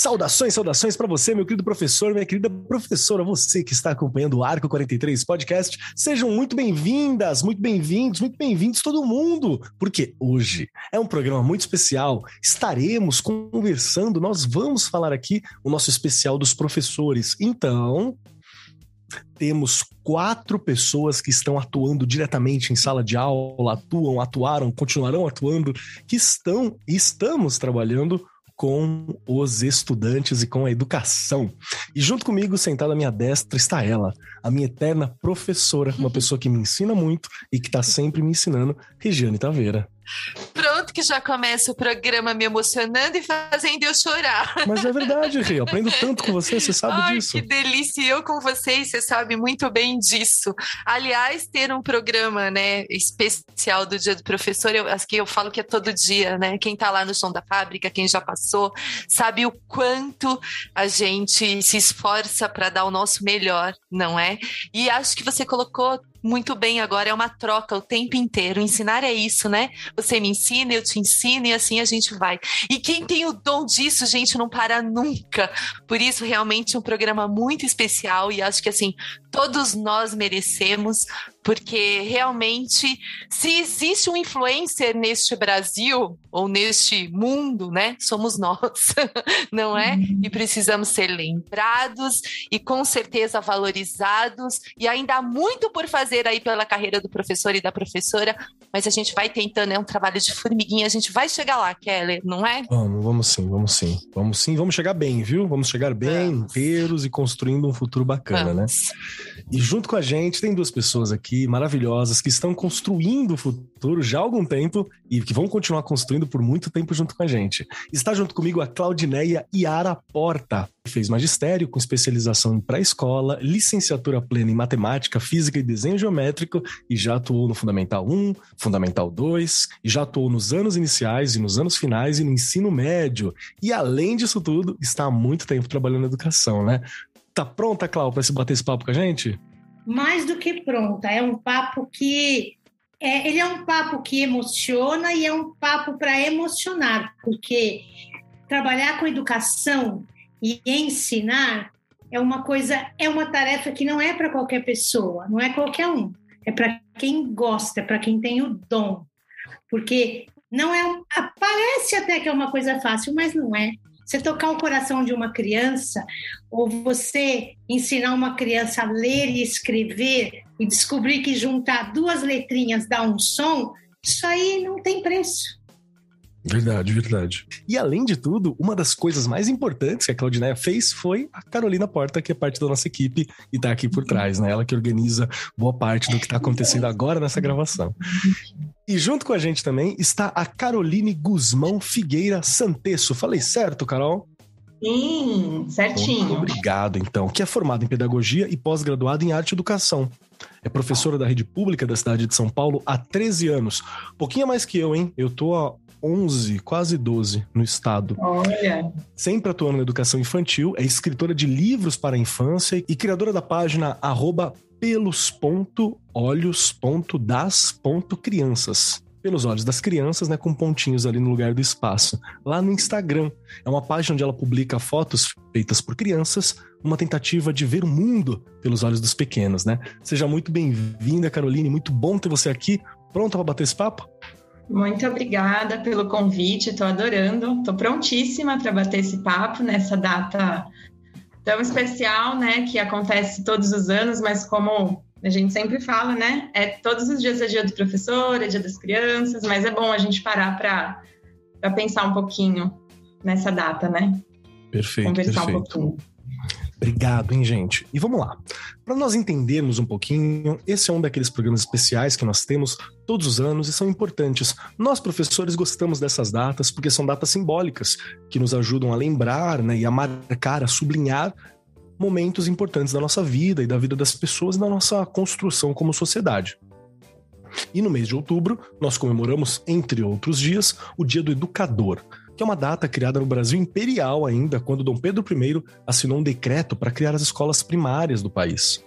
Saudações, saudações para você, meu querido professor, minha querida professora, você que está acompanhando o Arco 43 Podcast. Sejam muito bem-vindas, muito bem-vindos, muito bem-vindos todo mundo, porque hoje é um programa muito especial. Estaremos conversando, nós vamos falar aqui o nosso especial dos professores. Então, temos quatro pessoas que estão atuando diretamente em sala de aula, atuam, atuaram, continuarão atuando, que estão e estamos trabalhando com os estudantes e com a educação. E junto comigo, sentada à minha destra, está ela, a minha eterna professora, uma pessoa que me ensina muito e que está sempre me ensinando, Regiane Taveira. que já começa o programa me emocionando e fazendo eu chorar. Mas é verdade, Rê. Eu aprendo tanto com você, você sabe Ai, disso. Que delícia. Eu com vocês, você sabe muito bem disso. Aliás, ter um programa né, especial do Dia do Professor, eu, que eu falo que é todo dia, né? Quem está lá no chão da fábrica, quem já passou, sabe o quanto a gente se esforça para dar o nosso melhor, não é? E acho que você colocou muito bem agora, é uma troca o tempo inteiro. Ensinar é isso, né? Você me ensina, eu te ensino e assim a gente vai. E quem tem o dom disso, gente, não para nunca. Por isso, realmente, um programa muito especial e acho que assim, todos nós merecemos, porque realmente, se existe um influencer neste Brasil ou neste mundo, né, somos nós, não é? E precisamos ser lembrados e com certeza valorizados, e ainda há muito por fazer aí pela carreira do professor e da professora, mas a gente vai tentando, é um trabalho de formiguinha, a gente vai chegar lá, Keller, não é? Vamos, vamos sim, vamos sim. Vamos sim, vamos chegar bem, viu? Vamos chegar bem, vamos. inteiros e construindo um futuro bacana, né? vamos. né? E junto com a gente tem duas pessoas aqui maravilhosas que estão construindo o futuro já há algum tempo e que vão continuar construindo por muito tempo junto com a gente. Está junto comigo a Claudineia Iara Porta, que fez magistério com especialização em pré-escola, licenciatura plena em matemática, física e desenho geométrico e já atuou no Fundamental 1, Fundamental 2 e já atuou nos anos iniciais e nos anos finais e no ensino médio. E além disso tudo, está há muito tempo trabalhando na educação, né? Tá pronta, Clau, para se bater esse papo com a gente? Mais do que pronta. É um papo que. É, ele é um papo que emociona e é um papo para emocionar, porque trabalhar com educação e ensinar é uma coisa, é uma tarefa que não é para qualquer pessoa, não é qualquer um. É para quem gosta, é para quem tem o dom. Porque não é. Parece até que é uma coisa fácil, mas não é. Você tocar o coração de uma criança, ou você ensinar uma criança a ler e escrever e descobrir que juntar duas letrinhas dá um som, isso aí não tem preço. Verdade, verdade. E além de tudo, uma das coisas mais importantes que a Claudineia fez foi a Carolina Porta, que é parte da nossa equipe e tá aqui por trás, né? Ela que organiza boa parte do que tá acontecendo agora nessa gravação. E junto com a gente também está a Caroline Guzmão Figueira Santesso. Falei certo, Carol? Sim, certinho. Muito obrigado, então. Que é formada em pedagogia e pós-graduada em arte e educação. É professora da rede pública da cidade de São Paulo há 13 anos. Pouquinho mais que eu, hein? Eu tô há 11, quase 12 no estado. Olha. Sempre atuando na educação infantil, é escritora de livros para a infância e criadora da página arroba pelos.olhos.das.crianças. Pelos olhos das crianças, né, com pontinhos ali no lugar do espaço. Lá no Instagram, é uma página onde ela publica fotos feitas por crianças, uma tentativa de ver o mundo pelos olhos dos pequenos, né? Seja muito bem-vinda, Caroline, muito bom ter você aqui. Pronta para bater esse papo? Muito obrigada pelo convite, estou adorando, estou prontíssima para bater esse papo nessa data tão especial, né, que acontece todos os anos, mas como a gente sempre fala, né, é todos os dias é dia do professor, é dia das crianças, mas é bom a gente parar para pensar um pouquinho nessa data, né? Perfeito, Conversar perfeito. um pouquinho. Obrigado, hein, gente? E vamos lá. Para nós entendermos um pouquinho, esse é um daqueles programas especiais que nós temos todos os anos e são importantes. Nós, professores, gostamos dessas datas porque são datas simbólicas que nos ajudam a lembrar né, e a marcar, a sublinhar momentos importantes da nossa vida e da vida das pessoas e da nossa construção como sociedade. E no mês de outubro, nós comemoramos, entre outros dias, o Dia do Educador, que é uma data criada no Brasil imperial ainda, quando Dom Pedro I assinou um decreto para criar as escolas primárias do país.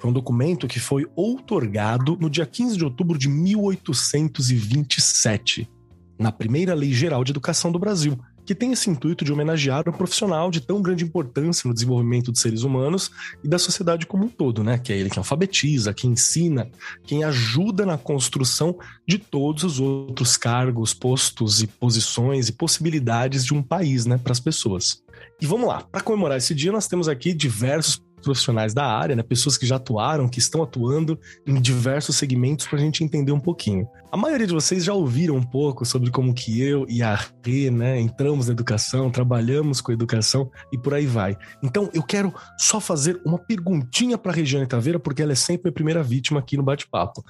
Foi um documento que foi outorgado no dia 15 de outubro de 1827, na primeira Lei Geral de Educação do Brasil, que tem esse intuito de homenagear um profissional de tão grande importância no desenvolvimento dos seres humanos e da sociedade como um todo, né? Que é ele que alfabetiza, que ensina, quem ajuda na construção de todos os outros cargos, postos e posições e possibilidades de um país, né, para as pessoas. E vamos lá, para comemorar esse dia, nós temos aqui diversos profissionais da área, né? Pessoas que já atuaram, que estão atuando em diversos segmentos para a gente entender um pouquinho. A maioria de vocês já ouviram um pouco sobre como que eu e a Rê, né, entramos na educação, trabalhamos com educação e por aí vai. Então, eu quero só fazer uma perguntinha para a Regiane Taveira, porque ela é sempre a primeira vítima aqui no bate-papo.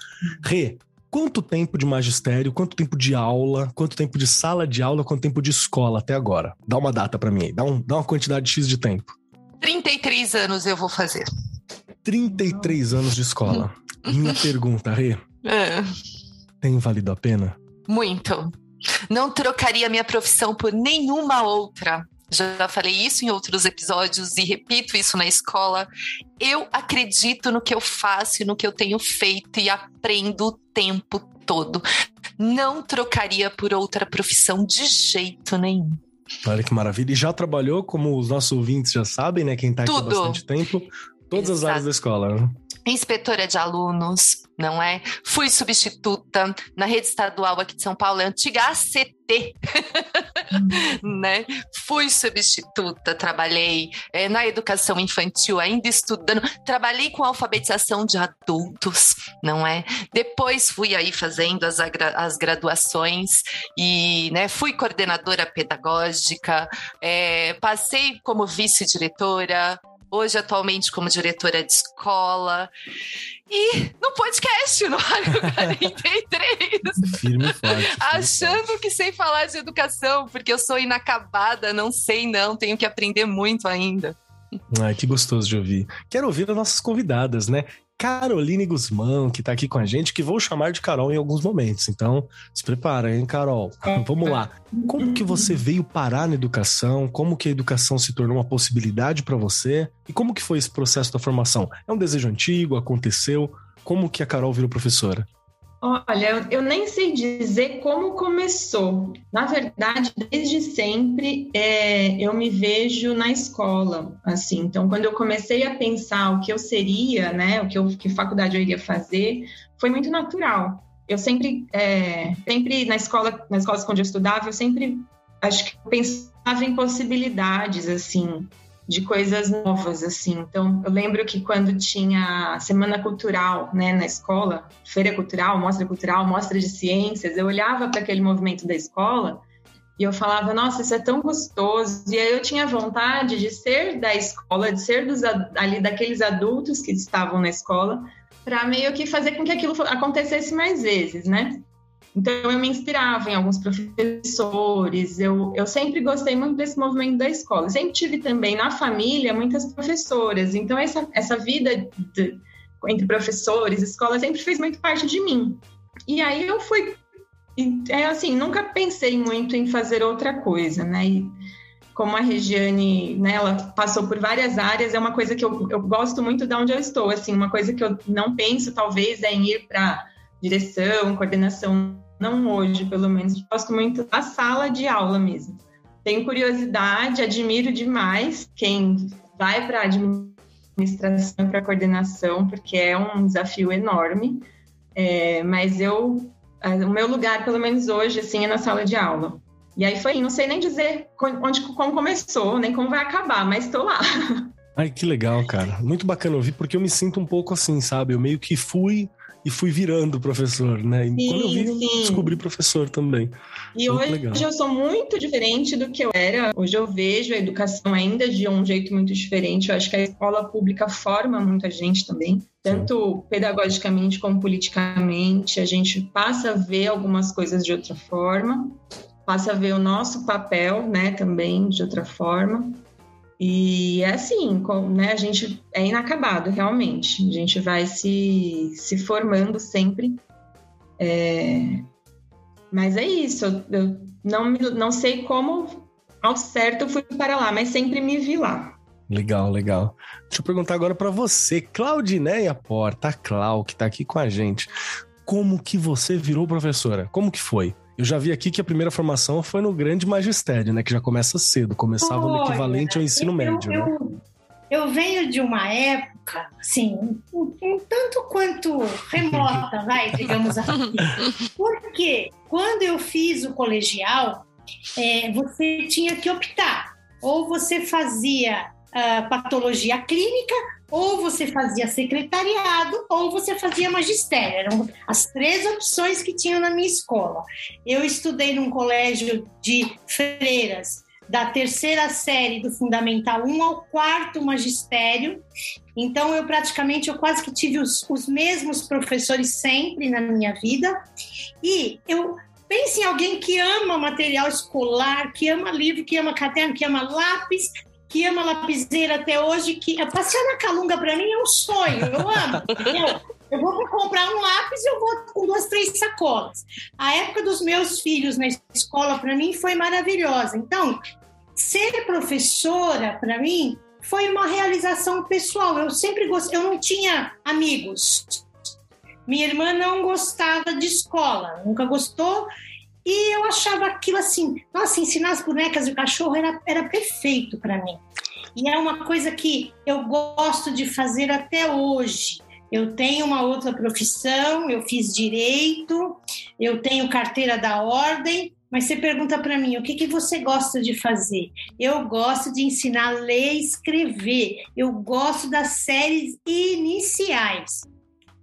Rê, quanto tempo de magistério, quanto tempo de aula, quanto tempo de sala de aula, quanto tempo de escola até agora? Dá uma data para mim aí, dá, um, dá uma quantidade X de tempo. 33 anos eu vou fazer. 33 anos de escola. Minha pergunta, Rê. É. Tem valido a pena? Muito. Não trocaria minha profissão por nenhuma outra. Já falei isso em outros episódios e repito isso na escola. Eu acredito no que eu faço e no que eu tenho feito e aprendo o tempo todo. Não trocaria por outra profissão de jeito nenhum. Olha que maravilha. E já trabalhou, como os nossos ouvintes já sabem, né? Quem está aqui há bastante tempo, todas Exato. as áreas da escola. Né? Inspetora de alunos, não é? Fui substituta na rede estadual aqui de São Paulo, é antiga ACT, né? Fui substituta, trabalhei é, na educação infantil, ainda estudando, trabalhei com alfabetização de adultos, não é? Depois fui aí fazendo as, as graduações e, né? Fui coordenadora pedagógica, é, passei como vice-diretora, hoje atualmente como diretora de escola. E no podcast, no Rádio 43. Firme forte. Achando que sei falar de educação, porque eu sou inacabada, não sei não, tenho que aprender muito ainda. Ai, que gostoso de ouvir. Quero ouvir as nossas convidadas, né? Caroline Guzmão, que está aqui com a gente, que vou chamar de Carol em alguns momentos. Então, se prepara, hein, Carol? Vamos lá. Como que você veio parar na educação? Como que a educação se tornou uma possibilidade para você? E como que foi esse processo da formação? É um desejo antigo? Aconteceu? Como que a Carol virou professora? Olha, eu nem sei dizer como começou. Na verdade, desde sempre é, eu me vejo na escola, assim. Então, quando eu comecei a pensar o que eu seria, né, o que, eu, que faculdade eu iria fazer, foi muito natural. Eu sempre, é, sempre na escola, nas escolas onde eu estudava, eu sempre acho que pensava em possibilidades, assim de coisas novas, assim. Então, eu lembro que quando tinha semana cultural, né, na escola, feira cultural, mostra cultural, mostra de ciências, eu olhava para aquele movimento da escola e eu falava, nossa, isso é tão gostoso. E aí eu tinha vontade de ser da escola, de ser dos, ali daqueles adultos que estavam na escola, para meio que fazer com que aquilo acontecesse mais vezes, né? Então, eu me inspirava em alguns professores, eu, eu sempre gostei muito desse movimento da escola. Sempre tive também na família muitas professoras, então essa, essa vida de, entre professores, escola, sempre fez muito parte de mim. E aí eu fui, é assim, nunca pensei muito em fazer outra coisa, né? E como a Regiane, né, ela passou por várias áreas, é uma coisa que eu, eu gosto muito de onde eu estou, assim, uma coisa que eu não penso, talvez, é em ir para direção, coordenação não hoje, pelo menos. Gosto muito da sala de aula mesmo. Tenho curiosidade, admiro demais quem vai para administração, para coordenação, porque é um desafio enorme. É, mas eu, o meu lugar, pelo menos hoje, assim, é na sala de aula. E aí foi, não sei nem dizer onde, como começou, nem como vai acabar, mas estou lá. Ai, que legal, cara. Muito bacana ouvir, porque eu me sinto um pouco assim, sabe? Eu meio que fui e fui virando professor, né? E sim, quando eu vi, eu descobri professor também. E muito hoje legal. eu sou muito diferente do que eu era. Hoje eu vejo a educação ainda de um jeito muito diferente. Eu acho que a escola pública forma muita gente também, tanto pedagogicamente como politicamente. A gente passa a ver algumas coisas de outra forma, passa a ver o nosso papel, né, também de outra forma. E é assim, né, a gente é inacabado, realmente. A gente vai se, se formando sempre. É, mas é isso, eu, não, não sei como ao certo fui para lá, mas sempre me vi lá. Legal, legal. Deixa eu perguntar agora para você, Claudineia Porta, a Clau, que está aqui com a gente. Como que você virou professora? Como que foi? Eu já vi aqui que a primeira formação foi no grande magistério, né? Que já começa cedo, começava no equivalente ao ensino eu, médio. Eu, né? eu, venho de uma época, assim, um, um tanto quanto remota, vai, digamos assim. Porque quando eu fiz o colegial, é, você tinha que optar. Ou você fazia uh, patologia clínica, ou você fazia secretariado, ou você fazia magistério. Eram as três opções que tinham na minha escola. Eu estudei num colégio de freiras da terceira série do Fundamental 1 ao quarto magistério. Então, eu praticamente, eu quase que tive os, os mesmos professores sempre na minha vida. E eu pense em alguém que ama material escolar, que ama livro, que ama caderno, que ama lápis, que ama lapiseira até hoje, que passear na Calunga para mim é um sonho, eu amo. eu, eu vou comprar um lápis e eu vou com duas, três sacolas. A época dos meus filhos na escola para mim foi maravilhosa. Então, ser professora para mim foi uma realização pessoal. Eu sempre gostei, eu não tinha amigos. Minha irmã não gostava de escola, nunca gostou. E eu achava aquilo assim, nossa, ensinar as bonecas de cachorro era, era perfeito para mim. E é uma coisa que eu gosto de fazer até hoje. Eu tenho uma outra profissão, eu fiz direito, eu tenho carteira da ordem, mas você pergunta para mim, o que, que você gosta de fazer? Eu gosto de ensinar a ler e escrever. Eu gosto das séries iniciais.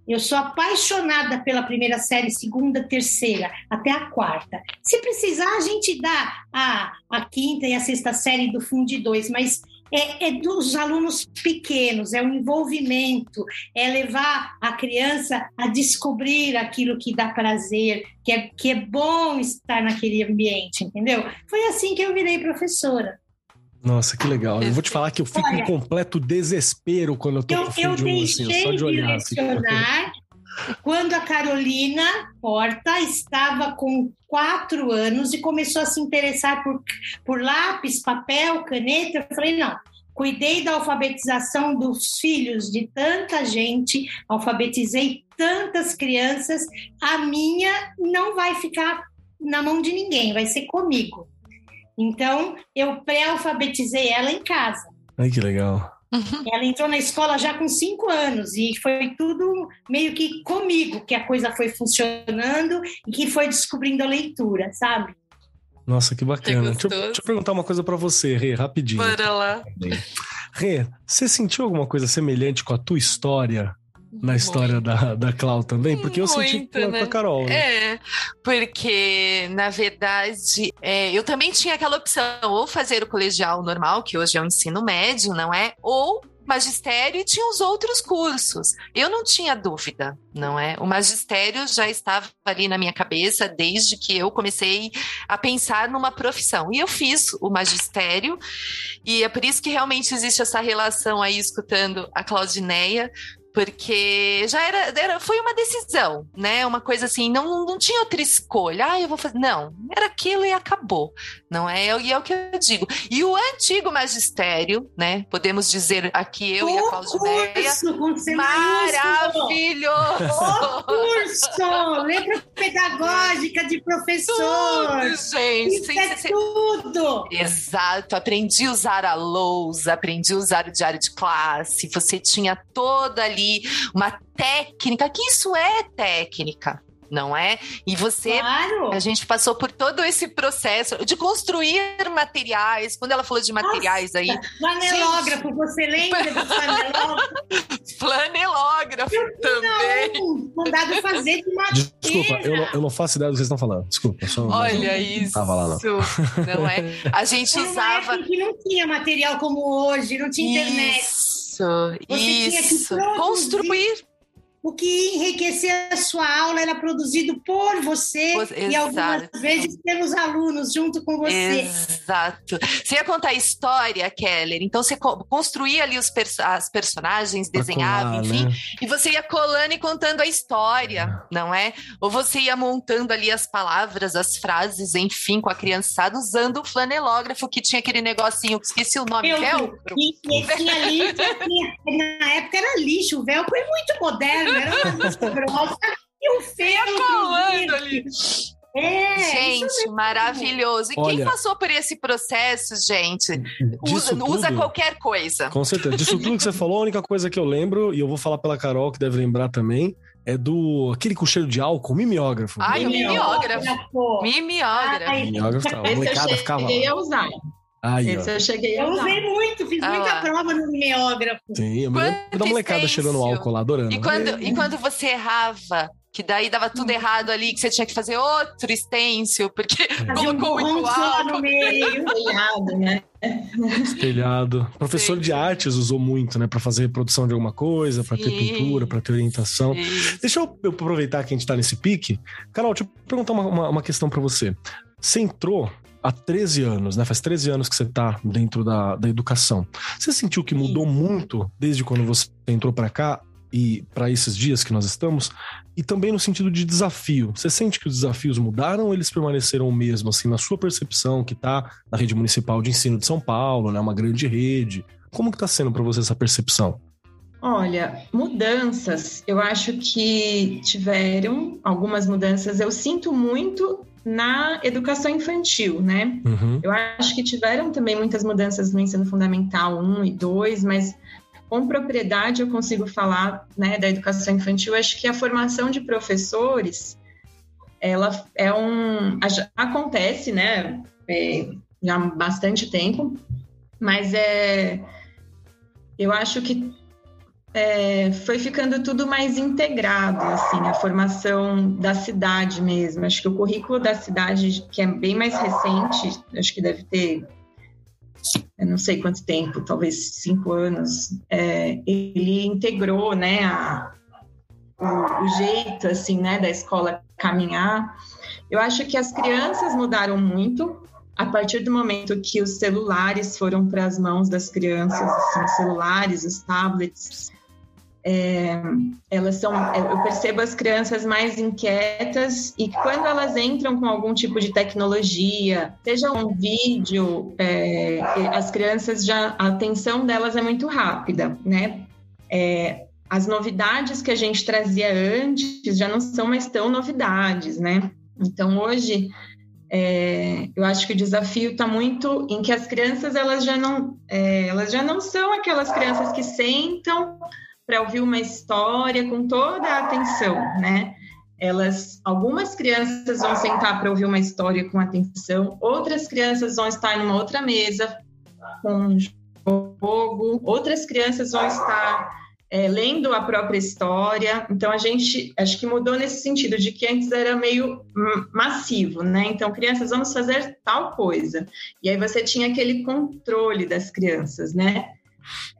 Eu sou apaixonada pela primeira série, segunda, terceira, até a quarta. Se precisar, a gente dá a, a quinta e a sexta série do Fundo 2, mas é, é, dos alunos pequenos, é o envolvimento, é levar a criança a descobrir aquilo que dá prazer, que é, que é bom estar naquele ambiente, entendeu? Foi assim que eu virei professora. Nossa, que legal. Eu vou te falar que eu fico Olha, em completo desespero quando eu tô eu, com fim de um, assim, só de olhar. Assim, quando a Carolina Porta estava com quatro anos e começou a se interessar por, por lápis, papel, caneta, eu falei, não, cuidei da alfabetização dos filhos de tanta gente, alfabetizei tantas crianças, a minha não vai ficar na mão de ninguém, vai ser comigo. Então, eu pré-alfabetizei ela em casa. Ai, que legal. Uhum. Ela entrou na escola já com cinco anos e foi tudo meio que comigo que a coisa foi funcionando e que foi descobrindo a leitura, sabe? Nossa, que bacana. deixa, eu, deixa, eu, perguntar uma coisa para você, Rê, rapidinho. Bora lá. Rê, você sentiu alguma coisa semelhante com a tua história na história da, da Clau também? Porque eu Muito, senti com, né? com a Carol. Né? É, porque, na verdade, é, eu também tinha aquela opção, ou fazer o colegial normal, que hoje é o ensino médio, não é? Ou magistério e tinha os outros cursos. Eu não tinha dúvida, não é? O magistério já estava ali na minha cabeça desde que eu comecei a pensar numa profissão. E eu fiz o magistério, e é por isso que realmente existe essa relação aí, escutando a Claudineia, porque já era, era, foi uma decisão, né? Uma coisa assim, não, não tinha outra escolha. Ah, eu vou fazer. Não, era aquilo e acabou, não é? E é o que eu digo. E o antigo magistério, né? Podemos dizer aqui eu o e a Claudineia. Maravilhoso! O curso! Letra pedagógica de professor! Tudo, gente! Isso é tudo! Exato, aprendi a usar a lousa, aprendi a usar o diário de classe, você tinha toda ali ali uma técnica, que isso é técnica não é? E você, claro. a gente passou por todo esse processo de construir materiais. Quando ela falou de materiais Nossa, aí, flanelógrafo, gente... você lembra do flanelógrafo? flanelógrafo também. Não, mandado fazer de madeira. Desculpa, eu não, eu não, faço ideia do que vocês estão falando. Desculpa, só Olha isso. Tava lá, não. não é? A gente Era usava que não tinha material como hoje, não tinha internet. Isso, isso. Construir o que enriquecia a sua aula era produzido por você Pois- e algumas vezes pelos alunos junto com você. Exato. Você ia contar história, Keller, então você co- construía ali os pers- as personagens, desenhava, colar, enfim, né? e você ia colando e contando a história, não é? Ou você ia montando ali as palavras, as frases, enfim, com a criançada, usando o flanelógrafo que tinha aquele negocinho, que esqueci o nome, Eu- velcro. Tinha lixo, tinha- na época era lixo, o velcro é muito moderno, era uma lista grossa e o ferro. colando ali. É, Gente, maravilhoso. E quem Olha- passou por esse processo, gente? Usa, Disso usa tudo- qualquer coisa. Com certeza. Disso tudo que você falou, a única coisa que eu lembro, e eu vou falar pela Carol, que deve lembrar também, é do aquele com cheiro de álcool, mimeógrafo. Ai, o Mimeógrafo. mimeógrafo. Mimeógrafo. Ai, mimeógrafo, tá, molecada eu ficava cheguei lá. a usar. Aí, ó. Esse eu cheguei Eu usei muito, fiz Ah muita lá. prova no mimeógrafo. Sim, eu me lembro da molecada cheirando álcool lá, adorando. E quando, e quando você errava, que daí dava tudo errado ali, que você tinha que fazer outro stencil, porque Fazia um colocou só álcool. no meio. Telhado, né? Espelhado. Professor Sim, de sim. artes usou muito, né? Pra fazer reprodução de alguma coisa, pra ter Sim. pintura, pra ter orientação. Isso. Deixa eu, eu aproveitar que a gente tá nesse pique. Carol, deixa eu perguntar uma, uma, uma questão pra você. Você entrou há 13 anos, né? Faz 13 anos que você tá dentro da, da educação. Você sentiu que mudou muito desde quando você entrou pra cá e pra esses dias que nós estamos? E também no sentido de desafio. Você sente que os desafios mudaram ou eles permaneceram o mesmo, assim, na sua percepção, que tá na rede municipal de ensino de São Paulo, né? Uma grande rede. Como que tá sendo pra você essa percepção? Olha, mudanças, eu acho que tiveram algumas mudanças. Eu sinto muito na educação infantil, né? Uhum. Eu acho que tiveram também muitas mudanças no ensino fundamental 1 e 2, mas com propriedade eu consigo falar né, da educação infantil. Eu acho que a formação de professores, ela é um. acontece, né? é, já há bastante tempo, mas é. Eu acho que é, foi ficando tudo mais integrado, assim, a formação da cidade mesmo. Acho que o currículo da cidade, que é bem mais recente, acho que deve ter, não sei quanto tempo, talvez cinco anos, é, ele integrou, né, a, o, o jeito, assim, né, da escola caminhar. Eu acho que as crianças mudaram muito a partir do momento que os celulares foram para as mãos das crianças, assim, os celulares, os tablets, é, elas são, eu percebo as crianças mais inquietas e quando elas entram com algum tipo de tecnologia, seja um vídeo, é, as crianças já, a atenção delas é muito rápida, né? É, as novidades que a gente trazia antes já não são mais tão novidades, né? Então hoje é, eu acho que o desafio está muito em que as crianças elas já não é, elas já não são aquelas crianças que sentam para ouvir uma história com toda a atenção, né? Elas, algumas crianças vão sentar para ouvir uma história com atenção, outras crianças vão estar numa outra mesa com jogo, outras crianças vão estar é, lendo a própria história. Então a gente acho que mudou nesse sentido de que antes era meio massivo, né? Então crianças vamos fazer tal coisa e aí você tinha aquele controle das crianças, né?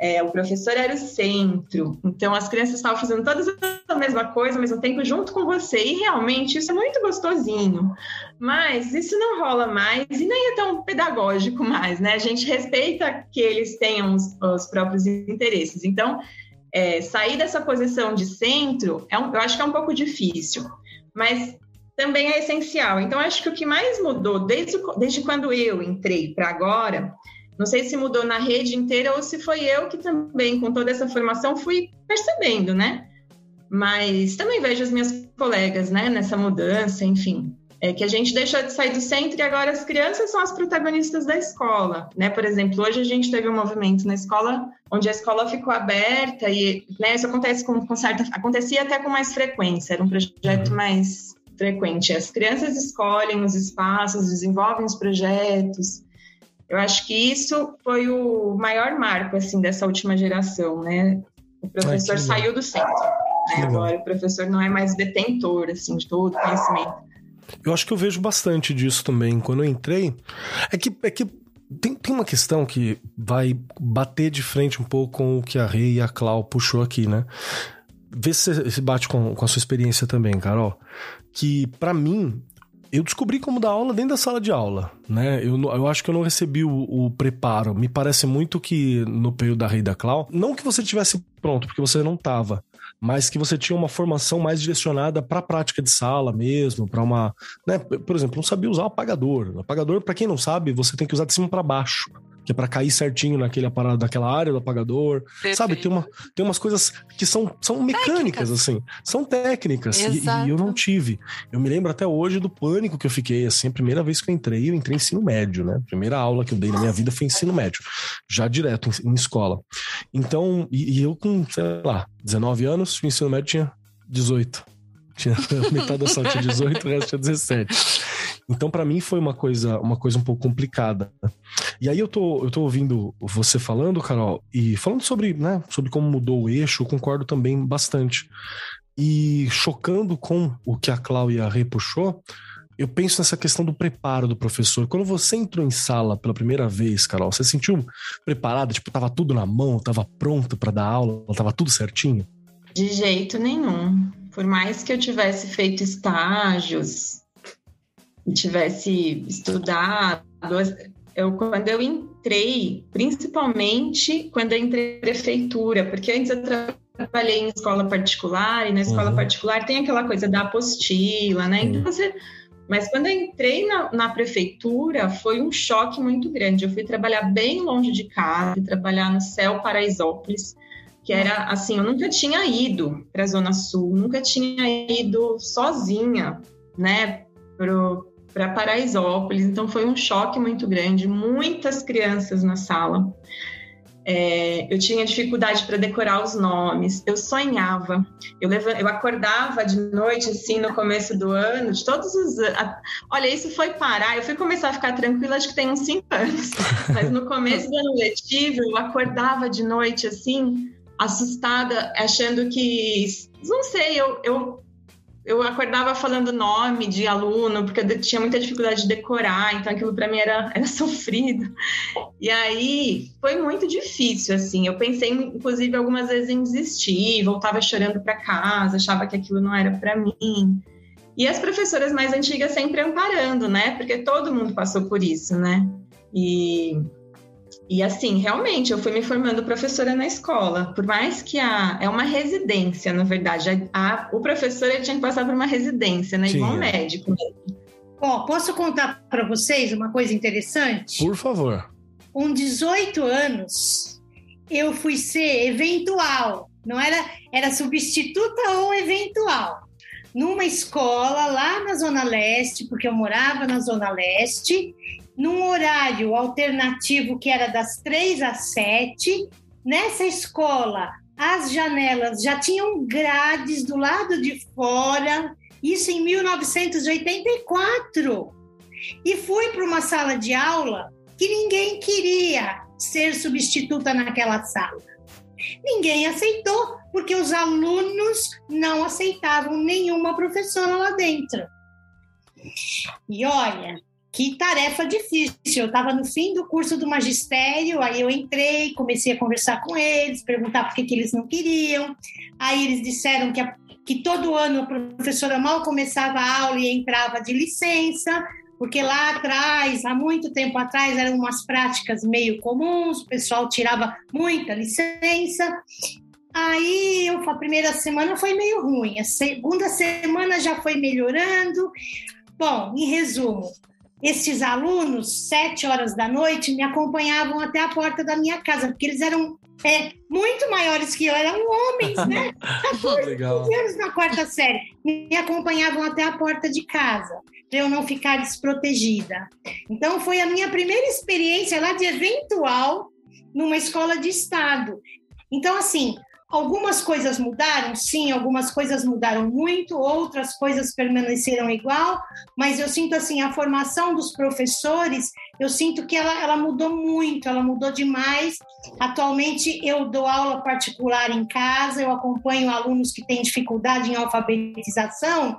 É, o professor era o centro, então as crianças estavam fazendo todas a mesma coisa ao mesmo tempo junto com você, e realmente isso é muito gostosinho, mas isso não rola mais e nem é tão pedagógico mais, né? A gente respeita que eles tenham os, os próprios interesses, então é, sair dessa posição de centro, é um, eu acho que é um pouco difícil, mas também é essencial. Então, acho que o que mais mudou desde, desde quando eu entrei para agora não sei se mudou na rede inteira ou se foi eu que também, com toda essa formação, fui percebendo, né? Mas também vejo as minhas colegas, né, nessa mudança, enfim. É que a gente deixou de sair do centro e agora as crianças são as protagonistas da escola, né? Por exemplo, hoje a gente teve um movimento na escola onde a escola ficou aberta e, né, isso acontece com, com certa, acontecia até com mais frequência, era um projeto mais frequente. As crianças escolhem os espaços, desenvolvem os projetos, eu acho que isso foi o maior marco assim dessa última geração, né? O professor Ai, saiu do centro. Né? Agora o professor não é mais detentor assim de todo o conhecimento. Eu acho que eu vejo bastante disso também. Quando eu entrei, é que, é que tem, tem uma questão que vai bater de frente um pouco com o que a Rei e a Clau puxou aqui, né? vê se se bate com, com a sua experiência também, Carol. Que para mim, eu descobri como dar aula dentro da sala de aula, né? Eu, eu acho que eu não recebi o, o, preparo. Me parece muito que no período da Rei da Clau, não que você tivesse pronto, porque você não estava, mas que você tinha uma formação mais direcionada para a prática de sala mesmo, para uma, né? Por exemplo, não sabia usar o apagador. O apagador, para quem não sabe, você tem que usar de cima para baixo que é para cair certinho naquele aparato daquela área do apagador. Perfeito. Sabe, tem, uma, tem umas coisas que são, são mecânicas, técnicas. assim. São técnicas. E, e, eu não tive. Eu me lembro até hoje do pânico que eu fiquei, assim, a primeira vez que eu entrei, eu entrei em ensino médio, né? A primeira aula que eu dei na minha vida foi ensino médio, já direto em, em escola. Então, e, e, eu com, sei lá, 19 anos, o ensino médio tinha 18. Tinha metade da sala tinha 18, o resto tinha 17. Então, para mim, foi uma coisa, uma coisa um pouco complicada. E aí eu tô, eu tô ouvindo você falando, Carol, e falando sobre, né, sobre como mudou o eixo, eu concordo também bastante. E chocando com o que a Cláudia repuxou, eu penso nessa questão do preparo do professor. Quando você entrou em sala pela primeira vez, Carol, você sentiu preparada? Tipo, tava tudo na mão, tava pronto para dar aula, tava tudo certinho? De jeito nenhum. Por mais que eu tivesse feito estágios, tivesse estudado, eu quando eu entrei, principalmente quando eu entrei na prefeitura, porque antes eu trabalhei em escola particular e na escola uhum. particular tem aquela coisa da apostila, né? Então você mas quando eu entrei na, na, prefeitura, foi um choque muito grande. Eu fui trabalhar bem longe de casa, fui trabalhar no Céu Paraisópolis, que era assim, eu nunca tinha ido para a Zona Sul, nunca tinha ido sozinha, né, para Paraisópolis, então foi um choque muito grande, muitas crianças na sala. É, eu tinha dificuldade para decorar os nomes, eu sonhava, eu, levava, eu acordava de noite, assim, no começo do ano, de todos os a, Olha, isso foi parar, eu fui começar a ficar tranquila, acho que tem uns cinco anos, mas no começo do ano letivo, eu acordava de noite, assim, assustada, achando que. Não sei, eu, eu eu acordava falando nome de aluno, porque eu tinha muita dificuldade de decorar, então aquilo para mim era, era sofrido. E aí foi muito difícil, assim. Eu pensei, inclusive, algumas vezes em desistir, voltava chorando para casa, achava que aquilo não era para mim. E as professoras mais antigas sempre amparando, né? Porque todo mundo passou por isso, né? E e assim, realmente, eu fui me formando professora na escola. Por mais que a. É uma residência, na verdade. A, a o professor ele tinha que passar por uma residência, né? Sim, Igual um médico. Ó, posso contar para vocês uma coisa interessante? Por favor. Com 18 anos, eu fui ser eventual. Não era. Era substituta ou eventual. Numa escola lá na Zona Leste, porque eu morava na Zona Leste, num horário alternativo que era das três às sete. Nessa escola, as janelas já tinham grades do lado de fora, isso em 1984. E fui para uma sala de aula que ninguém queria ser substituta naquela sala. Ninguém aceitou, porque os alunos não aceitavam nenhuma professora lá dentro. E olha, que tarefa difícil. Eu estava no fim do curso do magistério, aí eu entrei, comecei a conversar com eles, perguntar por que, que eles não queriam. Aí eles disseram que, a, que todo ano a professora mal começava a aula e entrava de licença, porque lá atrás, há muito tempo atrás, eram umas práticas meio comuns, o pessoal tirava muita licença. Aí eu, a primeira semana foi meio ruim, a segunda semana já foi melhorando. Bom, em resumo, esses alunos, sete horas da noite, me acompanhavam até a porta da minha casa, porque eles eram é, muito maiores que eu, eram homens, né? 14 anos na quarta série. Me acompanhavam até a porta de casa, para eu não ficar desprotegida. Então, foi a minha primeira experiência lá de eventual numa escola de Estado. Então, assim, Algumas coisas mudaram, sim, algumas coisas mudaram muito, outras coisas permaneceram igual, mas eu sinto assim, a formação dos professores, eu sinto que ela, ela mudou muito, ela mudou demais. Atualmente eu dou aula particular em casa, eu acompanho alunos que têm dificuldade em alfabetização,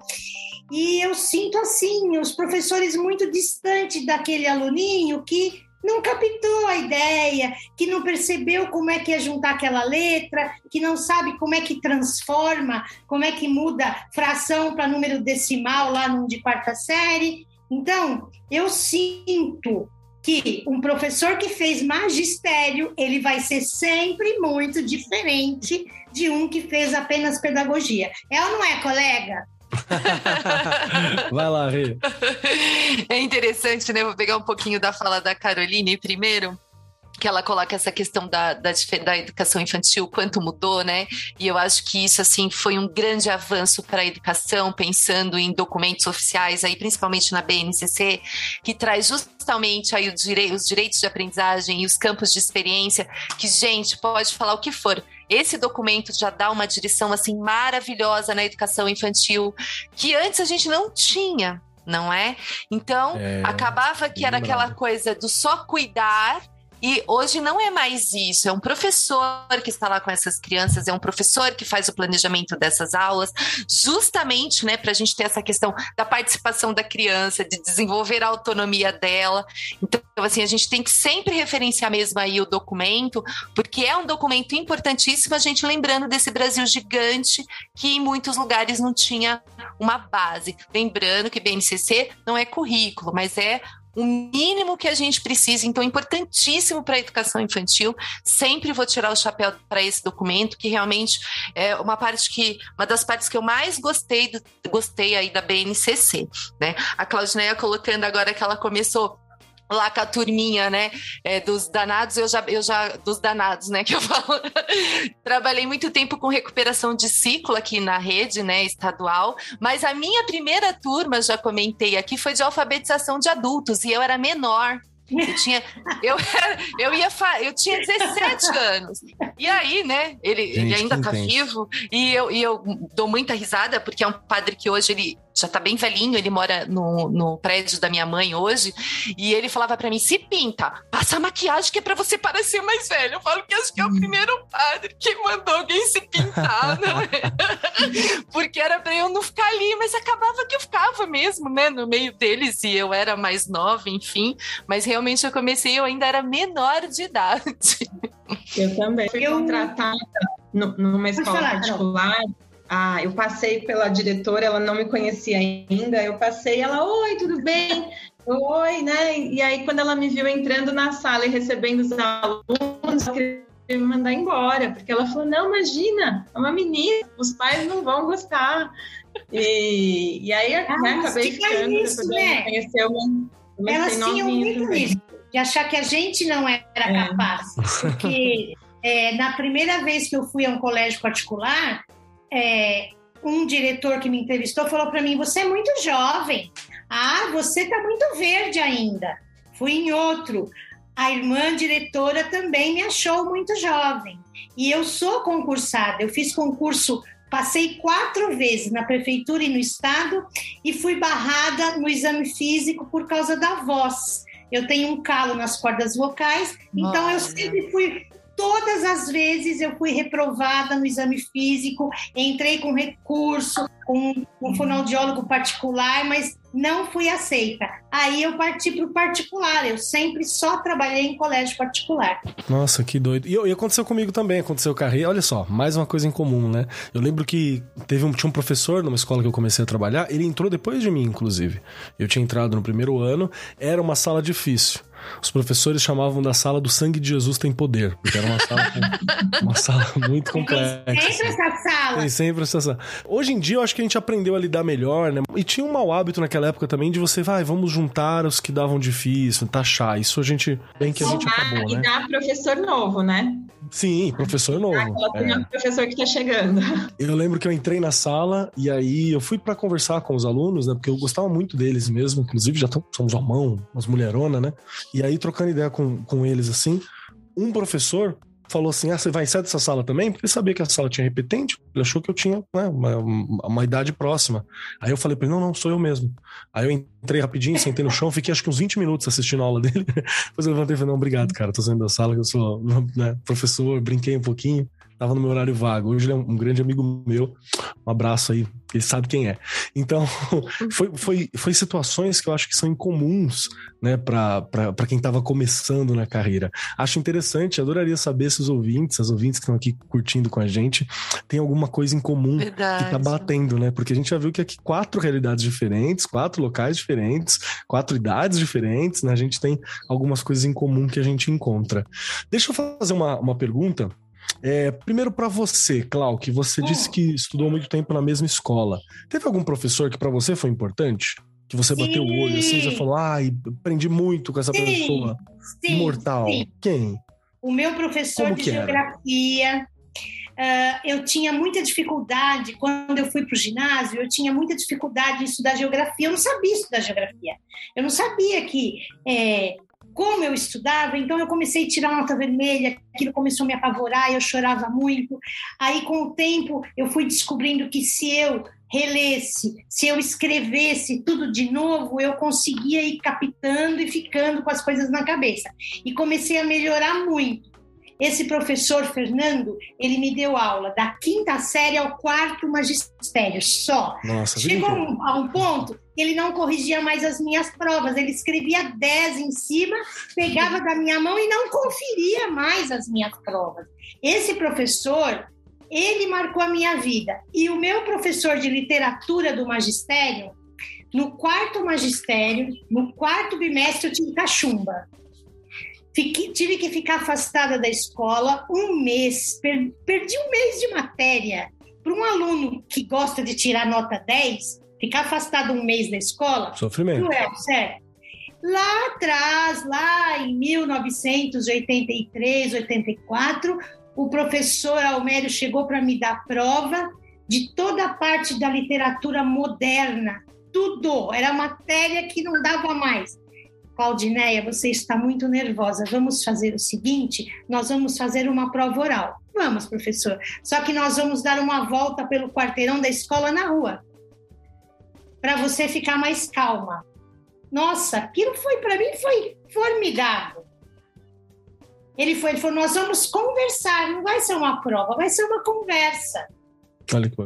e eu sinto assim, os professores muito distantes daquele aluninho que não captou a ideia, que não percebeu como é que é juntar aquela letra, que não sabe como é que transforma, como é que muda fração para número decimal lá no de quarta série. Então, eu sinto que um professor que fez magistério, ele vai ser sempre muito diferente de um que fez apenas pedagogia. É ou não é, colega? Vai lá, Rê. É interessante, né? Vou pegar um pouquinho da fala da Caroline primeiro que ela coloca essa questão da, da, da, educação infantil, quanto mudou, né? E eu acho que isso, assim, foi um grande avanço para a educação, pensando em documentos oficiais, aí principalmente na BNCC, que traz justamente aí os direitos de aprendizagem e os campos de experiência, que, gente, pode falar o que for, esse documento já dá uma direção assim maravilhosa na educação infantil que antes a gente não tinha, não é? Então, é, acabava que era aquela coisa do só cuidar e hoje não é mais isso, é um professor que está lá com essas crianças, é um professor que faz o planejamento dessas aulas, justamente né, para a gente ter essa questão da participação da criança, de desenvolver a autonomia dela. Então, assim, a gente tem que sempre referenciar mesmo aí o documento, porque é um documento importantíssimo, a gente lembrando desse Brasil gigante que em muitos lugares não tinha uma base. Lembrando que BNCC não é currículo, mas é o mínimo que a gente precisa, então, importantíssimo para a educação infantil. Sempre vou tirar o chapéu para esse documento, que realmente é uma parte que, uma das partes que eu mais gostei, do, gostei aí da BNCC, né? A Claudineia colocando agora que ela começou lá com a turminha, né, é, dos danados, eu já, eu já, dos danados, né, que eu falo. Trabalhei muito tempo com recuperação de ciclo aqui na rede, né, estadual, mas a minha primeira turma, já comentei aqui, foi de alfabetização de adultos, e eu era menor, eu tinha, eu, era, eu ia, eu tinha 17 anos. E aí, né? Ele, Gente, ele ainda tá vivo e eu, e eu dou muita risada porque é um padre que hoje ele já tá bem velhinho, ele mora no, no prédio da minha mãe hoje, e ele falava para mim: se pinta, passa maquiagem que é para você parecer mais velho. Eu falo que acho que é o hum. primeiro padre que mandou alguém se pintar, né? Porque era pra eu não ficar ali, mas acabava que eu ficava mesmo, né, no meio deles, e eu era mais nova, enfim. Mas realmente eu comecei, eu ainda era menor de idade. Eu também. Fui eu... contratada numa escola falar, particular. Não ah, eu passei pela diretora, ela não me conhecia ainda. Eu passei, ela, oi, tudo bem? Oi, né? E aí, quando ela me viu entrando na sala e recebendo os alunos, eu queria me mandar embora, porque ela falou: não, imagina, é uma menina, os pais não vão gostar. E, e aí, ah, né, acabei ficando, isso, né? conheceu uma. Elas tinham muito isso, de achar que a gente não era é. capaz. Porque é, na primeira vez que eu fui a um colégio particular, é, um diretor que me entrevistou falou para mim: Você é muito jovem. Ah, você está muito verde ainda. Fui em outro. A irmã diretora também me achou muito jovem. E eu sou concursada. Eu fiz concurso, passei quatro vezes na prefeitura e no estado e fui barrada no exame físico por causa da voz. Eu tenho um calo nas cordas vocais, então eu sempre fui Todas as vezes eu fui reprovada no exame físico, entrei com recurso, com um fonoaudiólogo particular, mas não fui aceita. Aí eu parti para o particular. Eu sempre só trabalhei em colégio particular. Nossa, que doido. E, e aconteceu comigo também, aconteceu carreira. Olha só, mais uma coisa em comum, né? Eu lembro que teve um, tinha um professor numa escola que eu comecei a trabalhar, ele entrou depois de mim, inclusive. Eu tinha entrado no primeiro ano, era uma sala difícil. Os professores chamavam da sala do sangue de Jesus tem poder, porque era uma sala, uma sala muito complexa. Tem sempre essa sala. Tem sempre essa sala. Hoje em dia eu acho que a gente aprendeu a lidar melhor, né? E tinha um mau hábito naquela época também de você, vai, vamos juntar os que davam difícil, taxar. Isso a gente, bem que a gente acabou, né? E dar professor novo, né? Sim, professor novo. Ah, é. professor que tá chegando. Eu lembro que eu entrei na sala e aí eu fui para conversar com os alunos, né? Porque eu gostava muito deles mesmo, inclusive já tão, somos mão, umas mulheronas, né? E aí, trocando ideia com, com eles assim, um professor falou assim: Ah, você vai sair dessa sala também? Porque ele sabia que a sala tinha repetente, ele achou que eu tinha né, uma, uma idade próxima. Aí eu falei pra ele: Não, não, sou eu mesmo. Aí eu entrei rapidinho, sentei no chão, fiquei acho que uns 20 minutos assistindo a aula dele. Depois eu levantei e falei: Não, obrigado, cara, tô saindo da sala, eu sou né, professor, brinquei um pouquinho. Tava no meu horário vago. Hoje ele é um grande amigo meu. Um abraço aí, ele sabe quem é. Então, foi, foi, foi situações que eu acho que são incomuns, né, para quem estava começando na carreira. Acho interessante, adoraria saber se os ouvintes, as ouvintes que estão aqui curtindo com a gente, tem alguma coisa em comum Verdade. que tá batendo, né? Porque a gente já viu que aqui quatro realidades diferentes, quatro locais diferentes, quatro idades diferentes, né? A gente tem algumas coisas em comum que a gente encontra. Deixa eu fazer uma, uma pergunta é, primeiro para você, Clau, que você hum. disse que estudou muito tempo na mesma escola. Teve algum professor que para você foi importante? Que você sim. bateu o olho assim, você falou, ai, aprendi muito com essa sim. pessoa sim. imortal. Quem? O meu professor Como de geografia. Uh, eu tinha muita dificuldade, quando eu fui para o ginásio, eu tinha muita dificuldade em estudar geografia. Eu não sabia estudar geografia. Eu não sabia que é, como eu estudava, então eu comecei a tirar nota vermelha, aquilo começou a me apavorar, eu chorava muito. Aí, com o tempo, eu fui descobrindo que se eu relesse, se eu escrevesse tudo de novo, eu conseguia ir captando e ficando com as coisas na cabeça. E comecei a melhorar muito. Esse professor Fernando, ele me deu aula da quinta série ao quarto magistério, só. Nossa, Chegou a um ponto que ele não corrigia mais as minhas provas, ele escrevia 10 em cima, pegava da minha mão e não conferia mais as minhas provas. Esse professor, ele marcou a minha vida. E o meu professor de literatura do magistério, no quarto magistério, no quarto bimestre, eu tive cachumba. Fiquei, tive que ficar afastada da escola um mês, per, perdi um mês de matéria. Para um aluno que gosta de tirar nota 10, ficar afastado um mês da escola. Sofrimento. é, sério. Lá atrás, lá em 1983, 84, o professor Almério chegou para me dar prova de toda a parte da literatura moderna. Tudo. Era matéria que não dava mais. Claudineia, você está muito nervosa. Vamos fazer o seguinte: nós vamos fazer uma prova oral. Vamos, professor. Só que nós vamos dar uma volta pelo quarteirão da escola na rua. Para você ficar mais calma. Nossa, aquilo foi para mim foi formidável. Ele foi, ele falou: nós vamos conversar, não vai ser uma prova, vai ser uma conversa.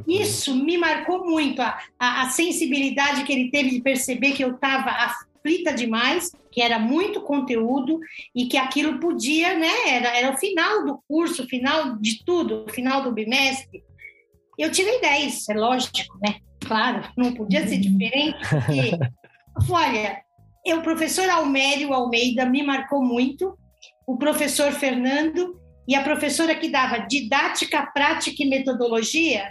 Isso me marcou muito, a, a, a, sensibilidade que ele teve de perceber que eu estava aflita demais, que era muito conteúdo e que aquilo podia, né? Era, era o final do curso, final de tudo, o final do bimestre. Eu tirei 10, é lógico, né? Claro, não podia ser diferente, porque, olha, o professor Almério Almeida me marcou muito, o professor Fernando e a professora que dava didática, prática e metodologia,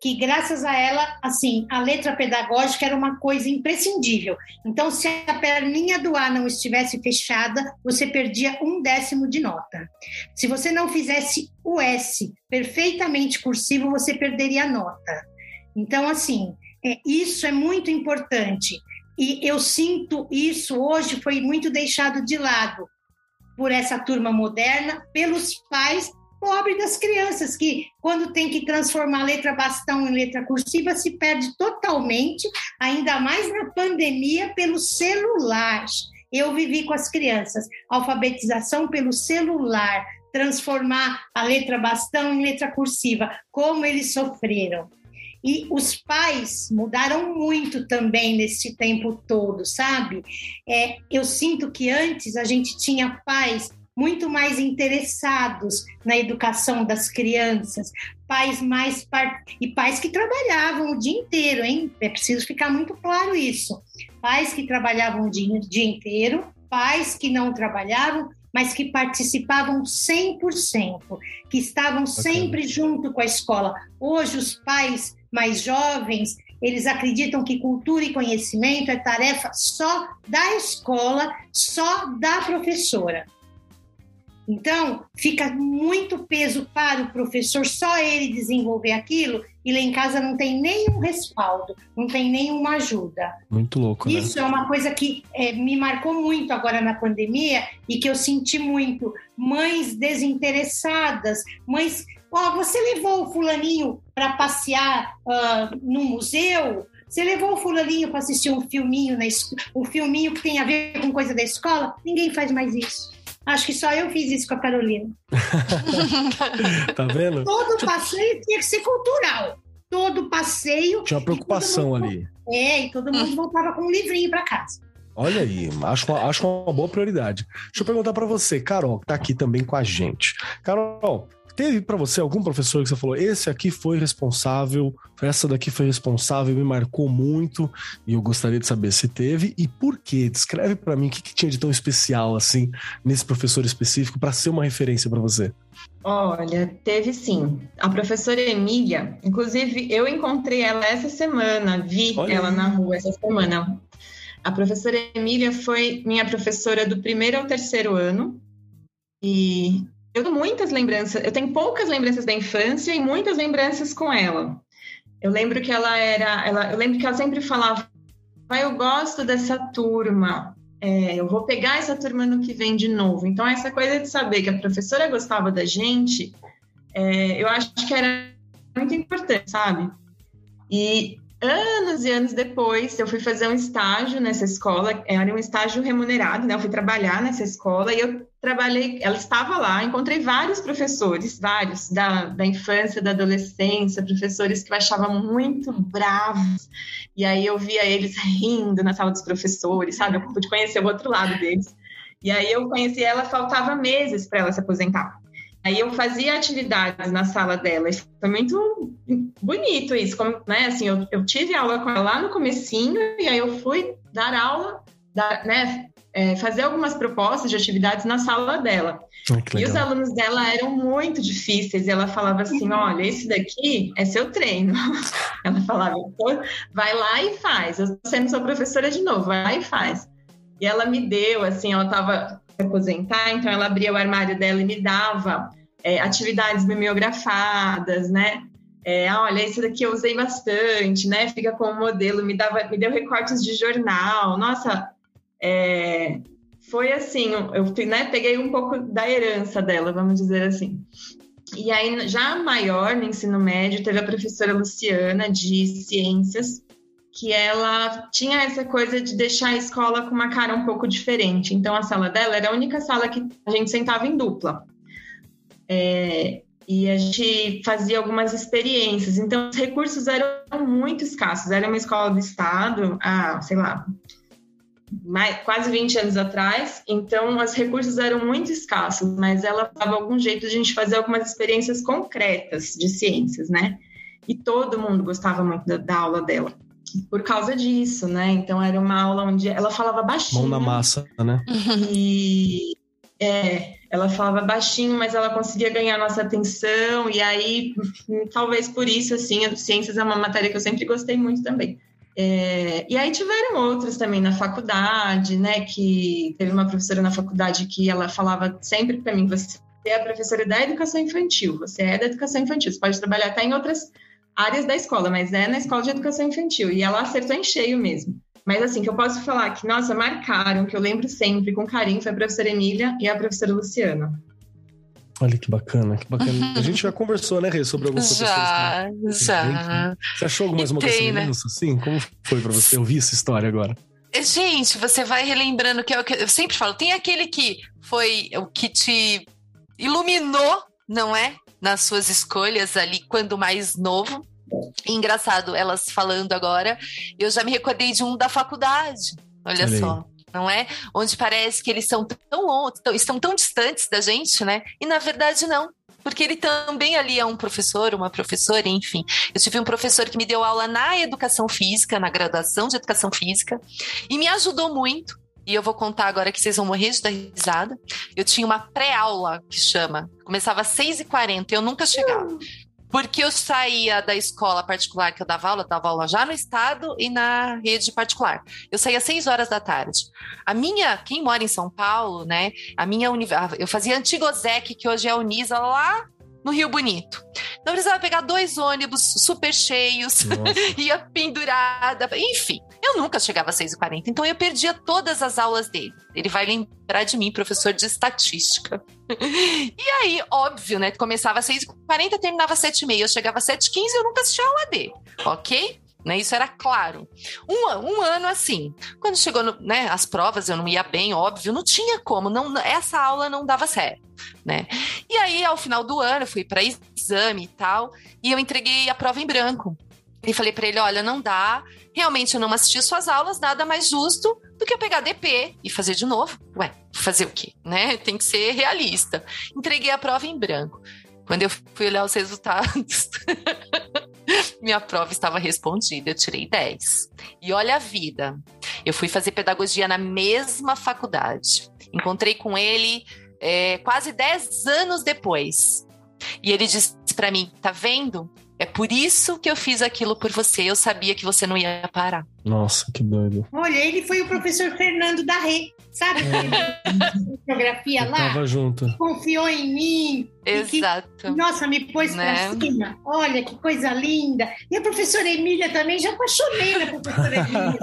que graças a ela, assim, a letra pedagógica era uma coisa imprescindível. Então, se a perninha do A não estivesse fechada, você perdia um décimo de nota. Se você não fizesse o S perfeitamente cursivo, você perderia a nota. Então, assim, é, isso é muito importante. E eu sinto isso hoje foi muito deixado de lado por essa turma moderna, pelos pais pobre das crianças, que quando tem que transformar letra bastão em letra cursiva, se perde totalmente, ainda mais na pandemia, pelo celular. Eu vivi com as crianças, alfabetização pelo celular, transformar a letra bastão em letra cursiva, como eles sofreram. E os pais mudaram muito também nesse tempo todo, sabe? É, eu sinto que antes a gente tinha pais muito mais interessados na educação das crianças, pais mais par... e pais que trabalhavam o dia inteiro, hein? É preciso ficar muito claro isso. Pais que trabalhavam o dia, dia inteiro, pais que não trabalhavam, mas que participavam 100%, que estavam sempre junto com a escola. Hoje os pais mais jovens, eles acreditam que cultura e conhecimento é tarefa só da escola, só da professora. Então, fica muito peso para o professor só ele desenvolver aquilo e lá em casa não tem nenhum respaldo, não tem nenhuma ajuda. Muito louco, né? Isso é uma coisa que é, me marcou muito agora na pandemia e que eu senti muito. Mães desinteressadas, mães. Ó, oh, você levou o fulaninho para passear uh, no museu? Você levou o fulaninho para assistir um filminho, na, um filminho que tem a ver com coisa da escola? Ninguém faz mais isso. Acho que só eu fiz isso com a Carolina. tá vendo? Todo passeio tinha que ser cultural. Todo passeio. Tinha uma preocupação mundo, ali. É, e todo mundo voltava com um livrinho para casa. Olha aí, acho, acho uma boa prioridade. Deixa eu perguntar para você, Carol, que tá aqui também com a gente. Carol, teve para você algum professor que você falou, esse aqui foi responsável, essa daqui foi responsável, me marcou muito, e eu gostaria de saber se teve e por quê? Descreve para mim o que, que, tinha de tão especial assim nesse professor específico para ser uma referência para você. Olha, teve sim. A professora Emília, inclusive eu encontrei ela essa semana, vi Olha ela na rua essa semana. A professora Emília foi minha professora do primeiro ao terceiro ano. E eu tenho muitas lembranças, eu tenho poucas lembranças da infância e muitas lembranças com ela. Eu lembro que ela era, ela, eu lembro que ela sempre falava, ah, eu gosto dessa turma, é, eu vou pegar essa turma no que vem de novo. Então essa coisa de saber que a professora gostava da gente, é, eu acho que era muito importante, sabe? E anos e anos depois, eu fui fazer um estágio nessa escola, era um estágio remunerado, né? Eu fui trabalhar nessa escola e eu trabalhei, ela estava lá, encontrei vários professores, vários, da, da infância, da adolescência, professores que eu achava muito bravos, e aí eu via eles rindo na sala dos professores, sabe? Eu pude conhecer o outro lado deles. E aí eu conheci ela, faltava meses para ela se aposentar. Aí eu fazia atividades na sala dela. Foi muito bonito isso. Como, né, assim, eu, eu tive aula com ela lá no comecinho e aí eu fui dar aula, dar, né, é, fazer algumas propostas de atividades na sala dela. e os alunos dela eram muito difíceis. E ela falava assim: olha, esse daqui é seu treino. ela falava, vai lá e faz. Eu sendo sua professora de novo, vai lá e faz. E ela me deu, assim, ela estava aposentar, então ela abria o armário dela e me dava é, atividades bibliografadas, né? É, olha, esse daqui eu usei bastante, né? Fica como modelo, me dava, me deu recortes de jornal. Nossa, é, foi assim, eu né, peguei um pouco da herança dela, vamos dizer assim. E aí, já maior, no ensino médio, teve a professora Luciana de Ciências, que ela tinha essa coisa de deixar a escola com uma cara um pouco diferente. Então, a sala dela era a única sala que a gente sentava em dupla. É, e a gente fazia algumas experiências. Então, os recursos eram muito escassos. Era uma escola do Estado, há, sei lá, mais, quase 20 anos atrás. Então, os recursos eram muito escassos, mas ela dava algum jeito de a gente fazer algumas experiências concretas de ciências, né? E todo mundo gostava muito da, da aula dela por causa disso, né? Então era uma aula onde ela falava baixinho. Mão na massa, né? E é, ela falava baixinho, mas ela conseguia ganhar nossa atenção, e aí, talvez por isso, assim, a ciências é uma matéria que eu sempre gostei muito também. É, e aí tiveram outros também na faculdade, né? Que teve uma professora na faculdade que ela falava sempre para mim: você é a professora da educação infantil, você é da educação infantil, você pode trabalhar até em outras áreas da escola, mas é na escola de educação infantil. E ela acertou em cheio mesmo. Mas assim, que eu posso falar que, nossa, marcaram, que eu lembro sempre com carinho, foi a professora Emília e a professora Luciana. Olha que bacana, que bacana. A gente já conversou, né, Rê, sobre alguns já, professores. Já, já. Você achou alguma uma semelhança, assim? Como foi para você ouvir essa história agora? Gente, você vai relembrando que é o que eu sempre falo, tem aquele que foi o que te iluminou, não é? nas suas escolhas ali quando mais novo. Engraçado, elas falando agora, eu já me recordei de um da faculdade. Olha, Olha só. Não é? Onde parece que eles são tão, tão, estão tão distantes da gente, né? E na verdade não porque ele também ali é um professor, uma professora, enfim. Eu tive um professor que me deu aula na educação física, na graduação de educação física, e me ajudou muito e eu vou contar agora que vocês vão morrer de dar risada. Eu tinha uma pré-aula, que chama. Começava às 6h40 e eu nunca chegava. Porque eu saía da escola particular que eu dava aula, eu dava aula já no estado e na rede particular. Eu saía às 6 horas da tarde. A minha, quem mora em São Paulo, né? A minha eu fazia antigo Zec, que hoje é a Unisa, lá no Rio Bonito. Então precisava pegar dois ônibus super cheios, ia pendurada, enfim. Eu nunca chegava às 6h40, então eu perdia todas as aulas dele. Ele vai lembrar de mim, professor de estatística. e aí, óbvio, né? Começava às 6h40, terminava às 7h30. Eu chegava às 7h15 e eu nunca assisti a aula dele, ok? né? Isso era claro. Um, um ano assim. Quando chegou no, né, as provas, eu não ia bem, óbvio, não tinha como, não, essa aula não dava certo, né? E aí, ao final do ano, eu fui para exame e tal, e eu entreguei a prova em branco. E falei para ele: olha, não dá, realmente eu não assisti suas aulas, nada mais justo do que eu pegar DP e fazer de novo. Ué, fazer o quê? Né? Tem que ser realista. Entreguei a prova em branco. Quando eu fui olhar os resultados, minha prova estava respondida, eu tirei 10. E olha a vida. Eu fui fazer pedagogia na mesma faculdade. Encontrei com ele é, quase 10 anos depois. E ele disse para mim: tá vendo? É por isso que eu fiz aquilo por você. Eu sabia que você não ia parar. Nossa, que doido. Olha, ele foi o professor Fernando da Rê, sabe? É. Fotografia lá. Tava junto. Confiou em mim. Exato. Que, nossa, me pôs né? pra cima. Olha que coisa linda. E a professora Emília também, já apaixonei na professora Emília.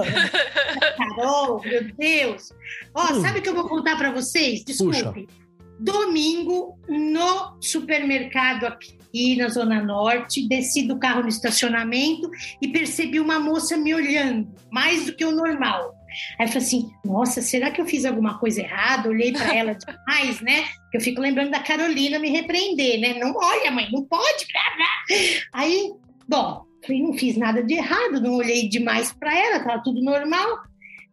Carol, meu Deus. Ó, hum. sabe o que eu vou contar para vocês? Desculpe. Puxa domingo no supermercado aqui na Zona Norte, desci do carro no estacionamento e percebi uma moça me olhando, mais do que o normal. Aí eu falei assim: nossa, será que eu fiz alguma coisa errada? Olhei para ela demais, né? Eu fico lembrando da Carolina me repreender, né? Não olha, mãe, não pode. Blá, blá. Aí, bom, não fiz nada de errado, não olhei demais para ela, tava tudo normal.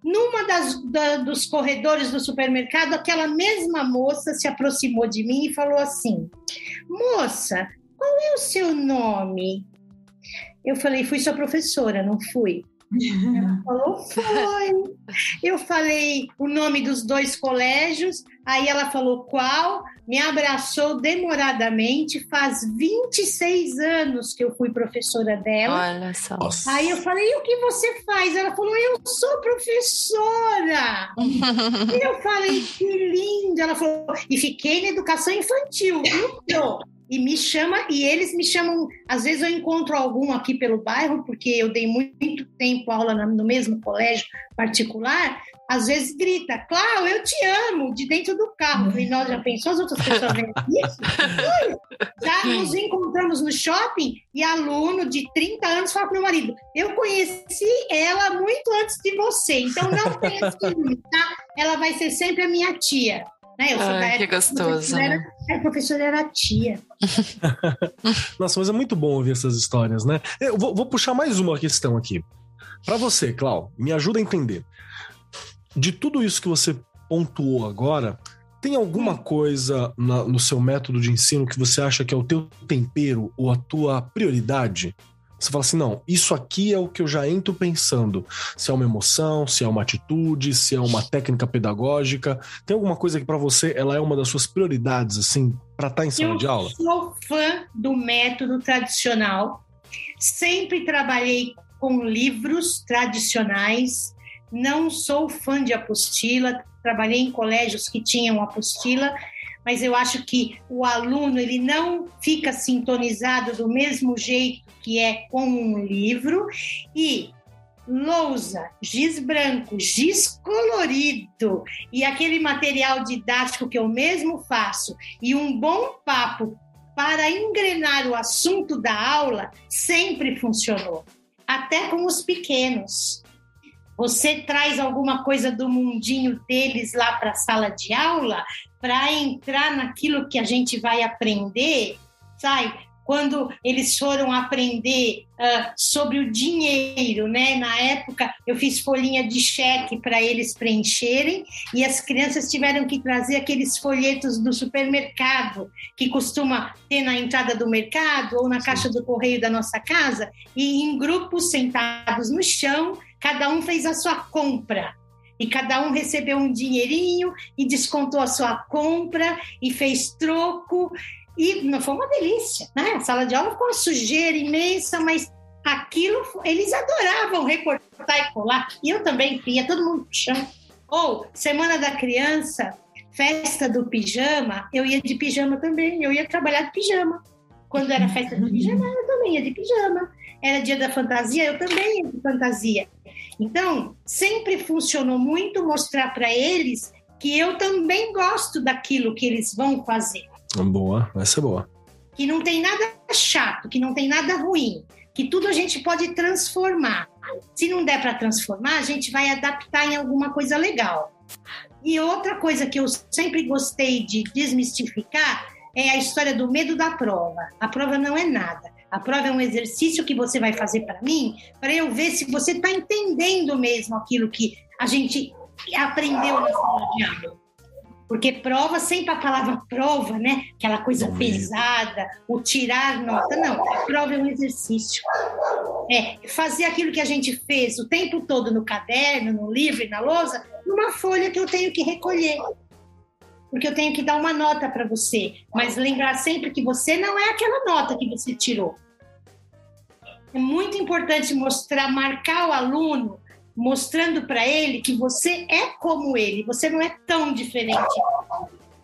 Numa das, da, dos corredores do supermercado, aquela mesma moça se aproximou de mim e falou assim: Moça, qual é o seu nome? Eu falei: Fui sua professora, não fui. Ela falou, foi. Eu falei o nome dos dois colégios, aí ela falou qual, me abraçou demoradamente. Faz 26 anos que eu fui professora dela. Olha só. Aí eu falei, e o que você faz? Ela falou, eu sou professora. e eu falei, que lindo. Ela falou, e fiquei na educação infantil, viu? e me chama, e eles me chamam, às vezes eu encontro algum aqui pelo bairro, porque eu dei muito tempo aula no mesmo colégio particular, às vezes grita, Cláudio, eu te amo, de dentro do carro. Falei, nós já pensou as outras pessoas vendo isso? já nos encontramos no shopping e aluno de 30 anos fala para meu marido, eu conheci ela muito antes de você, então não tenha ciúme, tá? Ela vai ser sempre a minha tia. Né? Eu sou Ai, que gostoso. Né? Era, a professora era tia. Nossa, mas é muito bom ouvir essas histórias, né? Eu vou, vou puxar mais uma questão aqui. Para você, Clau, me ajuda a entender. De tudo isso que você pontuou agora, tem alguma hum. coisa na, no seu método de ensino que você acha que é o teu tempero ou a tua prioridade? Você fala assim, não, isso aqui é o que eu já entro pensando. Se é uma emoção, se é uma atitude, se é uma técnica pedagógica. Tem alguma coisa que para você ela é uma das suas prioridades, assim, para estar tá em sala eu de aula? Eu sou fã do método tradicional. Sempre trabalhei com livros tradicionais. Não sou fã de apostila. Trabalhei em colégios que tinham apostila mas eu acho que o aluno ele não fica sintonizado do mesmo jeito que é com um livro e lousa, giz branco, giz colorido e aquele material didático que eu mesmo faço e um bom papo para engrenar o assunto da aula sempre funcionou, até com os pequenos. Você traz alguma coisa do mundinho deles lá para a sala de aula para entrar naquilo que a gente vai aprender, sabe? quando eles foram aprender uh, sobre o dinheiro, né? Na época eu fiz folhinha de cheque para eles preencherem e as crianças tiveram que trazer aqueles folhetos do supermercado que costuma ter na entrada do mercado ou na caixa do correio da nossa casa e em grupos sentados no chão, cada um fez a sua compra e cada um recebeu um dinheirinho e descontou a sua compra e fez troco e não foi uma delícia, né? A sala de aula ficou uma sujeira imensa, mas aquilo eles adoravam recortar e colar. E eu também ia todo mundo chão. Ou Semana da Criança, festa do pijama, eu ia de pijama também, eu ia trabalhar de pijama. Quando era festa do pijama, eu também ia de pijama. Era dia da fantasia, eu também ia de fantasia. Então, sempre funcionou muito mostrar para eles que eu também gosto daquilo que eles vão fazer. Boa, essa é boa. Que não tem nada chato, que não tem nada ruim. que tudo a gente pode transformar. Se não der para transformar, a gente vai adaptar em alguma coisa legal. E outra coisa que eu sempre gostei de desmistificar é a história do medo da prova. A prova não é nada. A prova é um exercício que você vai fazer para mim, para eu ver se você está entendendo mesmo aquilo que a gente aprendeu na sala de aula. Porque prova, sempre a palavra prova, né? Aquela coisa pesada, o tirar nota. Não, prova é um exercício. É fazer aquilo que a gente fez o tempo todo no caderno, no livro e na lousa, numa folha que eu tenho que recolher. Porque eu tenho que dar uma nota para você. Mas lembrar sempre que você não é aquela nota que você tirou. É muito importante mostrar, marcar o aluno mostrando para ele que você é como ele, você não é tão diferente.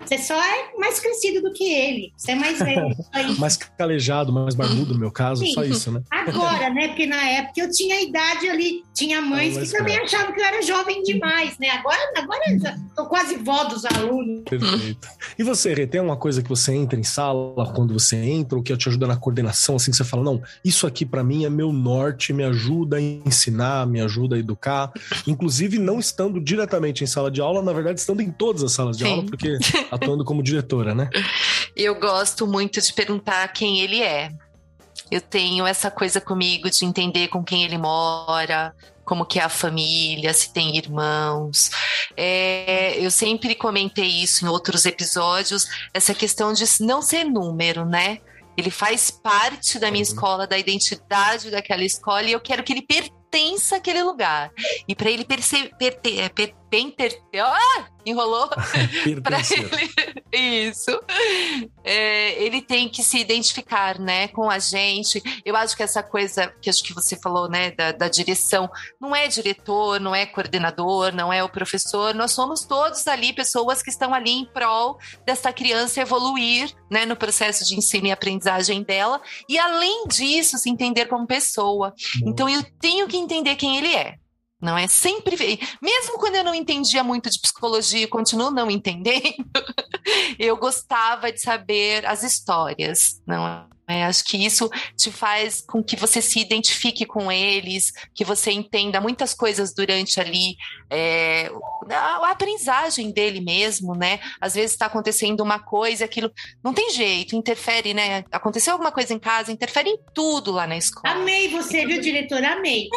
Você só é mais crescido do que ele. Você é mais velho. mais calejado, mais barbudo no meu caso, Sim. só isso, né? Agora, né? Porque na época eu tinha idade ali, tinha mães que também achavam que eu era jovem demais, né? Agora, agora eu tô quase vó dos alunos. Perfeito. E você, Rê, tem uma coisa que você entra em sala quando você entra, ou que te ajuda na coordenação, assim, que você fala, não, isso aqui para mim é meu norte, me ajuda a ensinar, me ajuda a educar, inclusive não estando diretamente em sala de aula, na verdade, estando em todas as salas de Sim. aula, porque atuando como diretora, né? Eu gosto muito de perguntar quem ele é. Eu tenho essa coisa comigo de entender com quem ele mora, como que é a família, se tem irmãos. É, eu sempre comentei isso em outros episódios, essa questão de não ser número, né? Ele faz parte da minha uhum. escola, da identidade daquela escola, e eu quero que ele pertença àquele lugar. E para ele perce, perte, é, per, per, ah! enrolou para ele. Isso. É, ele tem que se identificar, né, com a gente. Eu acho que essa coisa que acho que você falou, né, da, da direção, não é diretor, não é coordenador, não é o professor. Nós somos todos ali pessoas que estão ali em prol dessa criança evoluir, né, no processo de ensino e aprendizagem dela. E além disso, se entender como pessoa. Então eu tenho que entender quem ele é. Não é? Sempre, mesmo quando eu não entendia muito de psicologia e continuo não entendendo, eu gostava de saber as histórias, não é, acho que isso te faz com que você se identifique com eles, que você entenda muitas coisas durante ali é, a, a, aprendizagem dele mesmo, né? Às vezes está acontecendo uma coisa, aquilo não tem jeito, interfere, né? Aconteceu alguma coisa em casa, interfere em tudo lá na escola. Amei você, viu, diretor? Amei.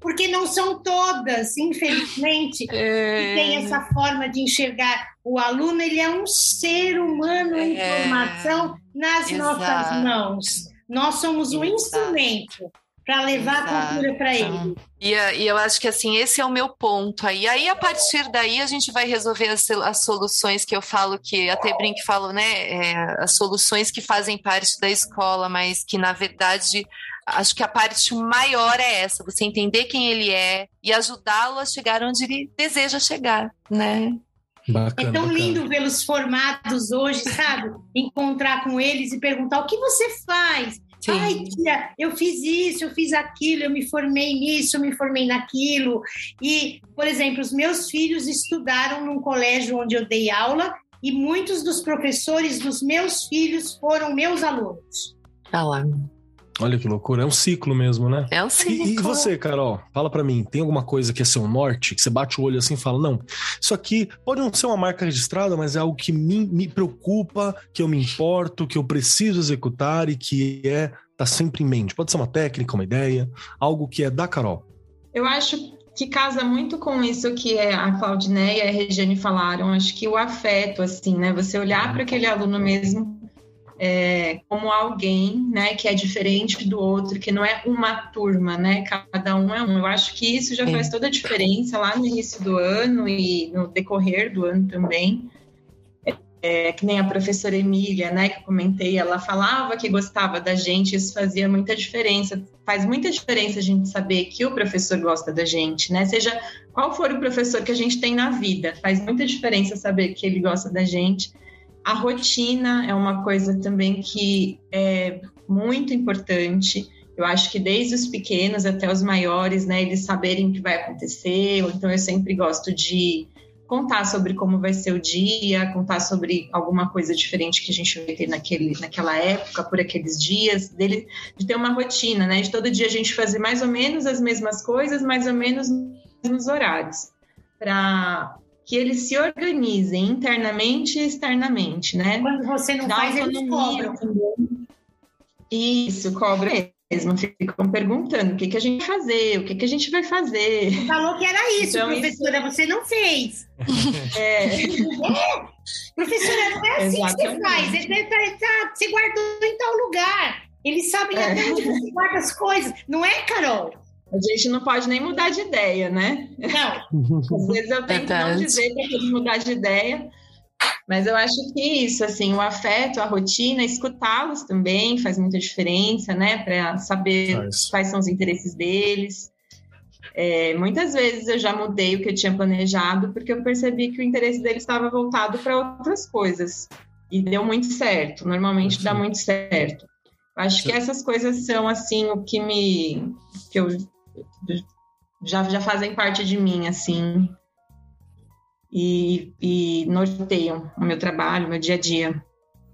Porque não são todas, infelizmente, é... que têm essa forma de enxergar o aluno ele é um ser humano em é, formação nas exato. nossas mãos. Nós somos um instrumento para levar exato. a cultura para ele. E, e, eu acho que assim, esse é o meu ponto aí. Aí, a partir daí, a gente vai resolver as, as soluções que eu falo, que até Brink falou, né? É, as soluções que fazem parte da escola, mas que, na verdade, acho que a parte maior é essa, você entender quem ele é e ajudá-lo a chegar onde ele deseja chegar, né? Bacana, é tão lindo vê-los formados hoje, sabe? Encontrar com eles e perguntar o que você faz. Sim. Ai, tia, eu fiz isso, eu fiz aquilo, eu me formei nisso, eu me formei naquilo. E, por exemplo, os meus filhos estudaram num colégio onde eu dei aula e muitos dos professores dos meus filhos foram meus alunos. Tá lá. Olha que loucura, é um ciclo mesmo, né? É um ciclo. E, e você, Carol, fala para mim, tem alguma coisa que é seu norte, que você bate o olho assim e fala, não, isso aqui pode não ser uma marca registrada, mas é algo que me, me preocupa, que eu me importo, que eu preciso executar e que é tá sempre em mente. Pode ser uma técnica, uma ideia, algo que é da Carol. Eu acho que casa muito com isso que a Claudineia e a Regiane falaram. Acho que o afeto, assim, né? Você olhar para aquele aluno mesmo é, como alguém, né, que é diferente do outro, que não é uma turma, né, cada um é um. Eu acho que isso já faz toda a diferença lá no início do ano e no decorrer do ano também. É, que nem a professora Emília, né, que eu comentei, ela falava que gostava da gente, isso fazia muita diferença. Faz muita diferença a gente saber que o professor gosta da gente, né? Seja qual for o professor que a gente tem na vida, faz muita diferença saber que ele gosta da gente a rotina é uma coisa também que é muito importante. Eu acho que desde os pequenos até os maiores, né, eles saberem o que vai acontecer. Então eu sempre gosto de contar sobre como vai ser o dia, contar sobre alguma coisa diferente que a gente vai ter naquele, naquela época, por aqueles dias, dele, de ter uma rotina, né? De todo dia a gente fazer mais ou menos as mesmas coisas, mais ou menos nos horários, para que eles se organizem internamente e externamente, né? Quando você não Dá faz, eles cobram. Isso, cobra mesmo, ficam perguntando o que, que a gente vai fazer, o que, que a gente vai fazer. Falou que era isso, então, professora, isso... você não fez. É. é. Professora, não é assim Exatamente. que você faz. Você, tá, você guardou em tal lugar. Eles sabem é. até onde você guarda as coisas. Não é, Carol? A gente não pode nem mudar de ideia, né? Não. Às vezes eu tenho que não dizer para eles mudar de ideia, mas eu acho que isso, assim, o afeto, a rotina, escutá-los também faz muita diferença, né? Para saber faz. quais são os interesses deles. É, muitas vezes eu já mudei o que eu tinha planejado porque eu percebi que o interesse deles estava voltado para outras coisas. E deu muito certo, normalmente Sim. dá muito certo. Acho Sim. que essas coisas são, assim, o que me. que eu já, já fazem parte de mim, assim, e, e norteiam o meu trabalho, o meu dia a dia.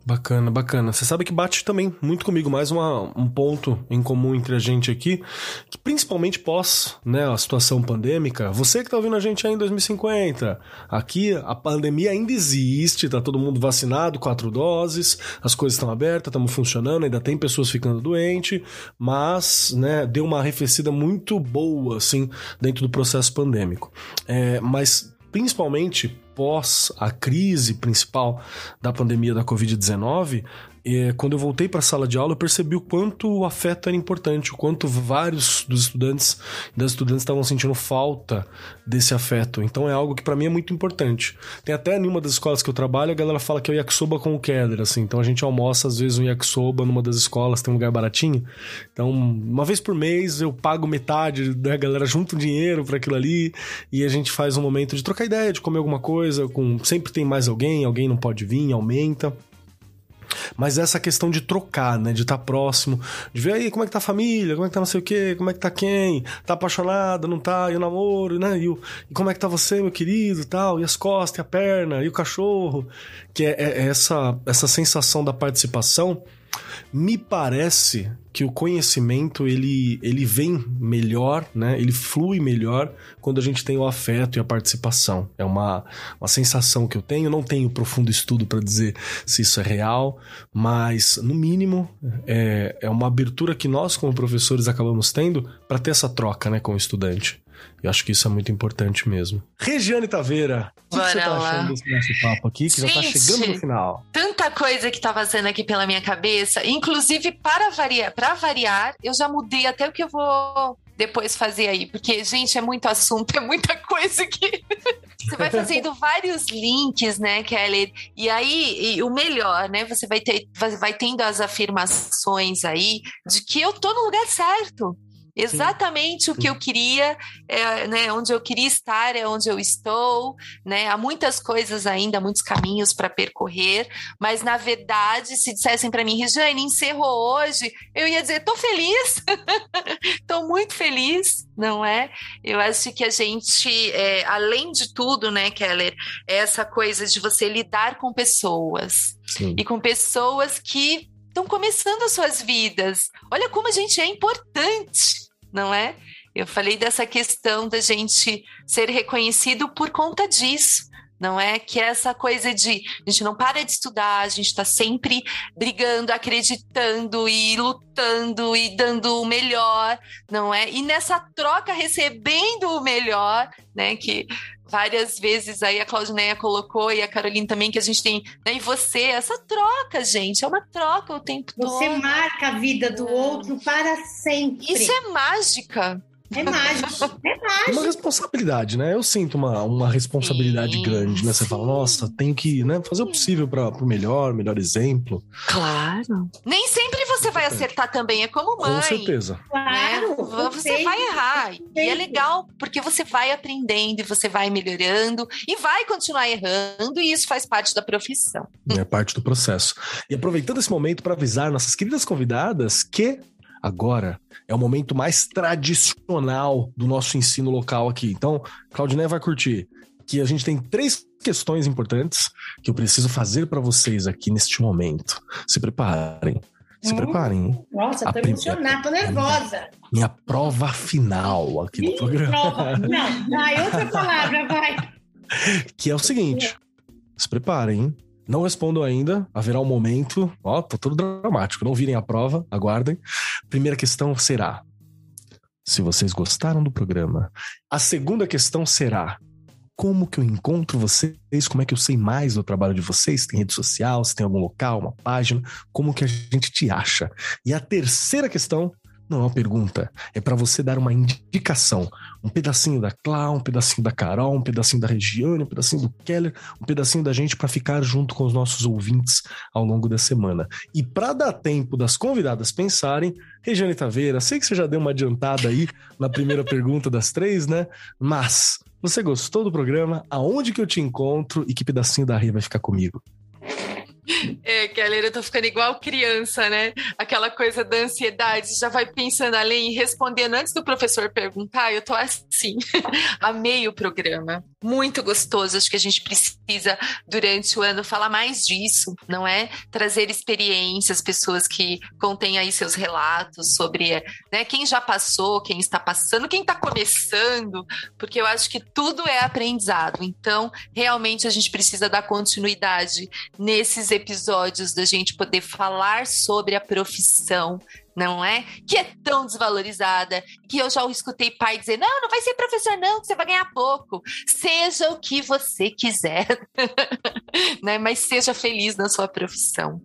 Bacana, bacana. Você sabe que bate também muito comigo, mais uma, um ponto em comum entre a gente aqui, que principalmente pós né, a situação pandêmica, você que está ouvindo a gente aí em 2050, aqui a pandemia ainda existe, tá todo mundo vacinado, quatro doses, as coisas estão abertas, estamos funcionando, ainda tem pessoas ficando doentes, mas né, deu uma arrefecida muito boa, assim, dentro do processo pandêmico. É, mas principalmente pós a crise principal da pandemia da Covid-19, e quando eu voltei para a sala de aula, eu percebi o quanto o afeto era importante, o quanto vários dos estudantes das estudantes estavam sentindo falta desse afeto. Então é algo que para mim é muito importante. Tem até em uma das escolas que eu trabalho, a galera fala que é o yakisoba com o keder, assim. Então a gente almoça às vezes um yakisoba numa das escolas, tem um lugar baratinho. Então, uma vez por mês eu pago metade, né, a galera junta o dinheiro para aquilo ali e a gente faz um momento de trocar ideia, de comer alguma coisa, com sempre tem mais alguém, alguém não pode vir, aumenta. Mas essa questão de trocar, né? De estar tá próximo, de ver aí como é que tá a família, como é que tá não sei o quê, como é que tá quem, tá apaixonada, não tá, e o namoro, né? E, o, e como é que tá você, meu querido, tal, e as costas, e a perna, e o cachorro. Que é, é essa, essa sensação da participação me parece que o conhecimento ele, ele vem melhor, né? Ele flui melhor quando a gente tem o afeto e a participação. É uma, uma sensação que eu tenho. Não tenho profundo estudo para dizer se isso é real, mas no mínimo é, é uma abertura que nós como professores acabamos tendo para ter essa troca, né, com o estudante. Eu acho que isso é muito importante mesmo. Regiane Taveira, o que, que, você tá lá. achando desse nosso papo aqui, que Gente, já tá chegando no final? Tanta coisa que tá vazando aqui pela minha cabeça, inclusive para variar, para variar, eu já mudei até o que eu vou depois fazer aí, porque, gente, é muito assunto, é muita coisa que. você vai fazendo vários links, né, Kelly? E aí, e o melhor, né? Você vai, ter, vai tendo as afirmações aí de que eu tô no lugar certo exatamente Sim. o que eu queria, é, né, onde eu queria estar é onde eu estou, né? Há muitas coisas ainda, muitos caminhos para percorrer, mas na verdade, se dissessem para mim, Regiane, encerrou hoje, eu ia dizer, tô feliz, tô muito feliz, não é? Eu acho que a gente, é, além de tudo, né, Keller, é essa coisa de você lidar com pessoas Sim. e com pessoas que estão começando as suas vidas. Olha como a gente é importante não é? Eu falei dessa questão da gente ser reconhecido por conta disso, não é? Que é essa coisa de a gente não para de estudar, a gente está sempre brigando, acreditando e lutando e dando o melhor, não é? E nessa troca recebendo o melhor, né? Que várias vezes aí a Claudineia colocou e a Caroline também que a gente tem, né? E você, essa troca, gente, é uma troca o tempo você todo. Você marca a vida do outro para sempre. Isso é mágica. É mágico, é mágico. É uma responsabilidade, né? Eu sinto uma, uma responsabilidade sim, grande, né? Você sim. fala, nossa, tenho que né, fazer o possível para o melhor, melhor exemplo. Claro. Nem sempre você vai acertar também, é como mãe. Com certeza. Né? Claro. Você vai errar. E é legal, porque você vai aprendendo e você vai melhorando e vai continuar errando, e isso faz parte da profissão. É parte do processo. E aproveitando esse momento para avisar nossas queridas convidadas que agora é o momento mais tradicional do nosso ensino local aqui. Então, Claudinei vai curtir. que a gente tem três questões importantes que eu preciso fazer para vocês aqui neste momento. Se preparem. Se hum, preparem. Nossa, a tô emocionada, tô nervosa. Minha prova final aqui no programa. Prova. Não, vai, outra palavra, vai. Que é o seguinte: se preparem, hein? Não respondam ainda, haverá um momento. Ó, tô todo dramático. Não virem a prova, aguardem. Primeira questão será: se vocês gostaram do programa. A segunda questão será: como que eu encontro vocês? Como é que eu sei mais do trabalho de vocês? Tem rede social? Se tem algum local, uma página? Como que a gente te acha? E a terceira questão não é uma pergunta, é para você dar uma indicação. Um pedacinho da Clá, um pedacinho da Carol, um pedacinho da Regiane, um pedacinho do Keller, um pedacinho da gente para ficar junto com os nossos ouvintes ao longo da semana. E para dar tempo das convidadas pensarem, Regiane Taveira, sei que você já deu uma adiantada aí na primeira pergunta das três, né? Mas você gostou do programa? Aonde que eu te encontro e que pedacinho da Ria vai ficar comigo? É, Keller, eu tô ficando igual criança, né? Aquela coisa da ansiedade, já vai pensando além e respondendo antes do professor perguntar, eu tô assim. Amei o programa. Muito gostoso. Acho que a gente precisa, durante o ano, falar mais disso, não é? Trazer experiências, pessoas que contêm aí seus relatos sobre né, quem já passou, quem está passando, quem está começando, porque eu acho que tudo é aprendizado. Então, realmente, a gente precisa dar continuidade nesses episódios da gente poder falar sobre a profissão, não é? Que é tão desvalorizada, que eu já escutei pai dizer: não, não vai ser professor, não, que você vai ganhar pouco. Seja o que você quiser, né? Mas seja feliz na sua profissão.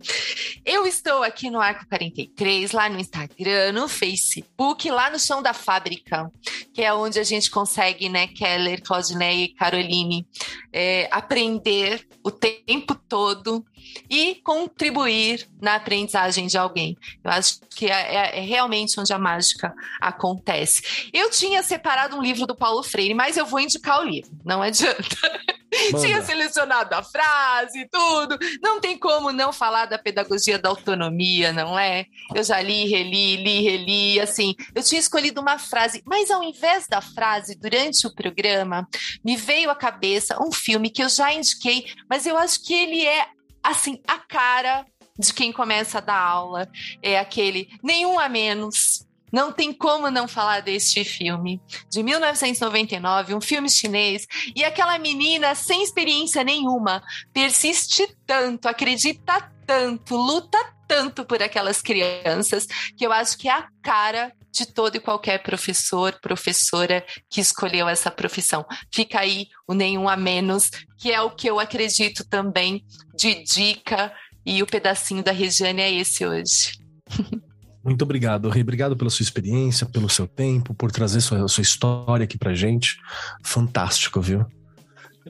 Eu estou aqui no Arco 43, lá no Instagram, no Facebook, lá no chão da fábrica, que é onde a gente consegue, né, Keller, Claudineia e Caroline, é, aprender o tempo todo e contribuir na aprendizagem de alguém. Eu acho que é, é, é, realmente onde a mágica acontece. Eu tinha separado um livro do Paulo Freire, mas eu vou indicar o livro, não adianta. tinha selecionado a frase e tudo. Não tem como não falar da pedagogia da autonomia, não é? Eu já li, reli, li, reli, assim. Eu tinha escolhido uma frase, mas ao invés da frase, durante o programa, me veio à cabeça um filme que eu já indiquei, mas eu acho que ele é assim, a cara de quem começa a dar aula. É aquele nenhum a menos. Não tem como não falar deste filme, de 1999, um filme chinês, e aquela menina sem experiência nenhuma persiste tanto, acredita tanto, luta tanto por aquelas crianças, que eu acho que é a cara de todo e qualquer professor, professora que escolheu essa profissão. Fica aí o nenhum a menos, que é o que eu acredito também de dica, e o pedacinho da Regiane é esse hoje. Muito obrigado, Rei. Obrigado pela sua experiência, pelo seu tempo, por trazer sua, sua história aqui pra gente. Fantástico, viu?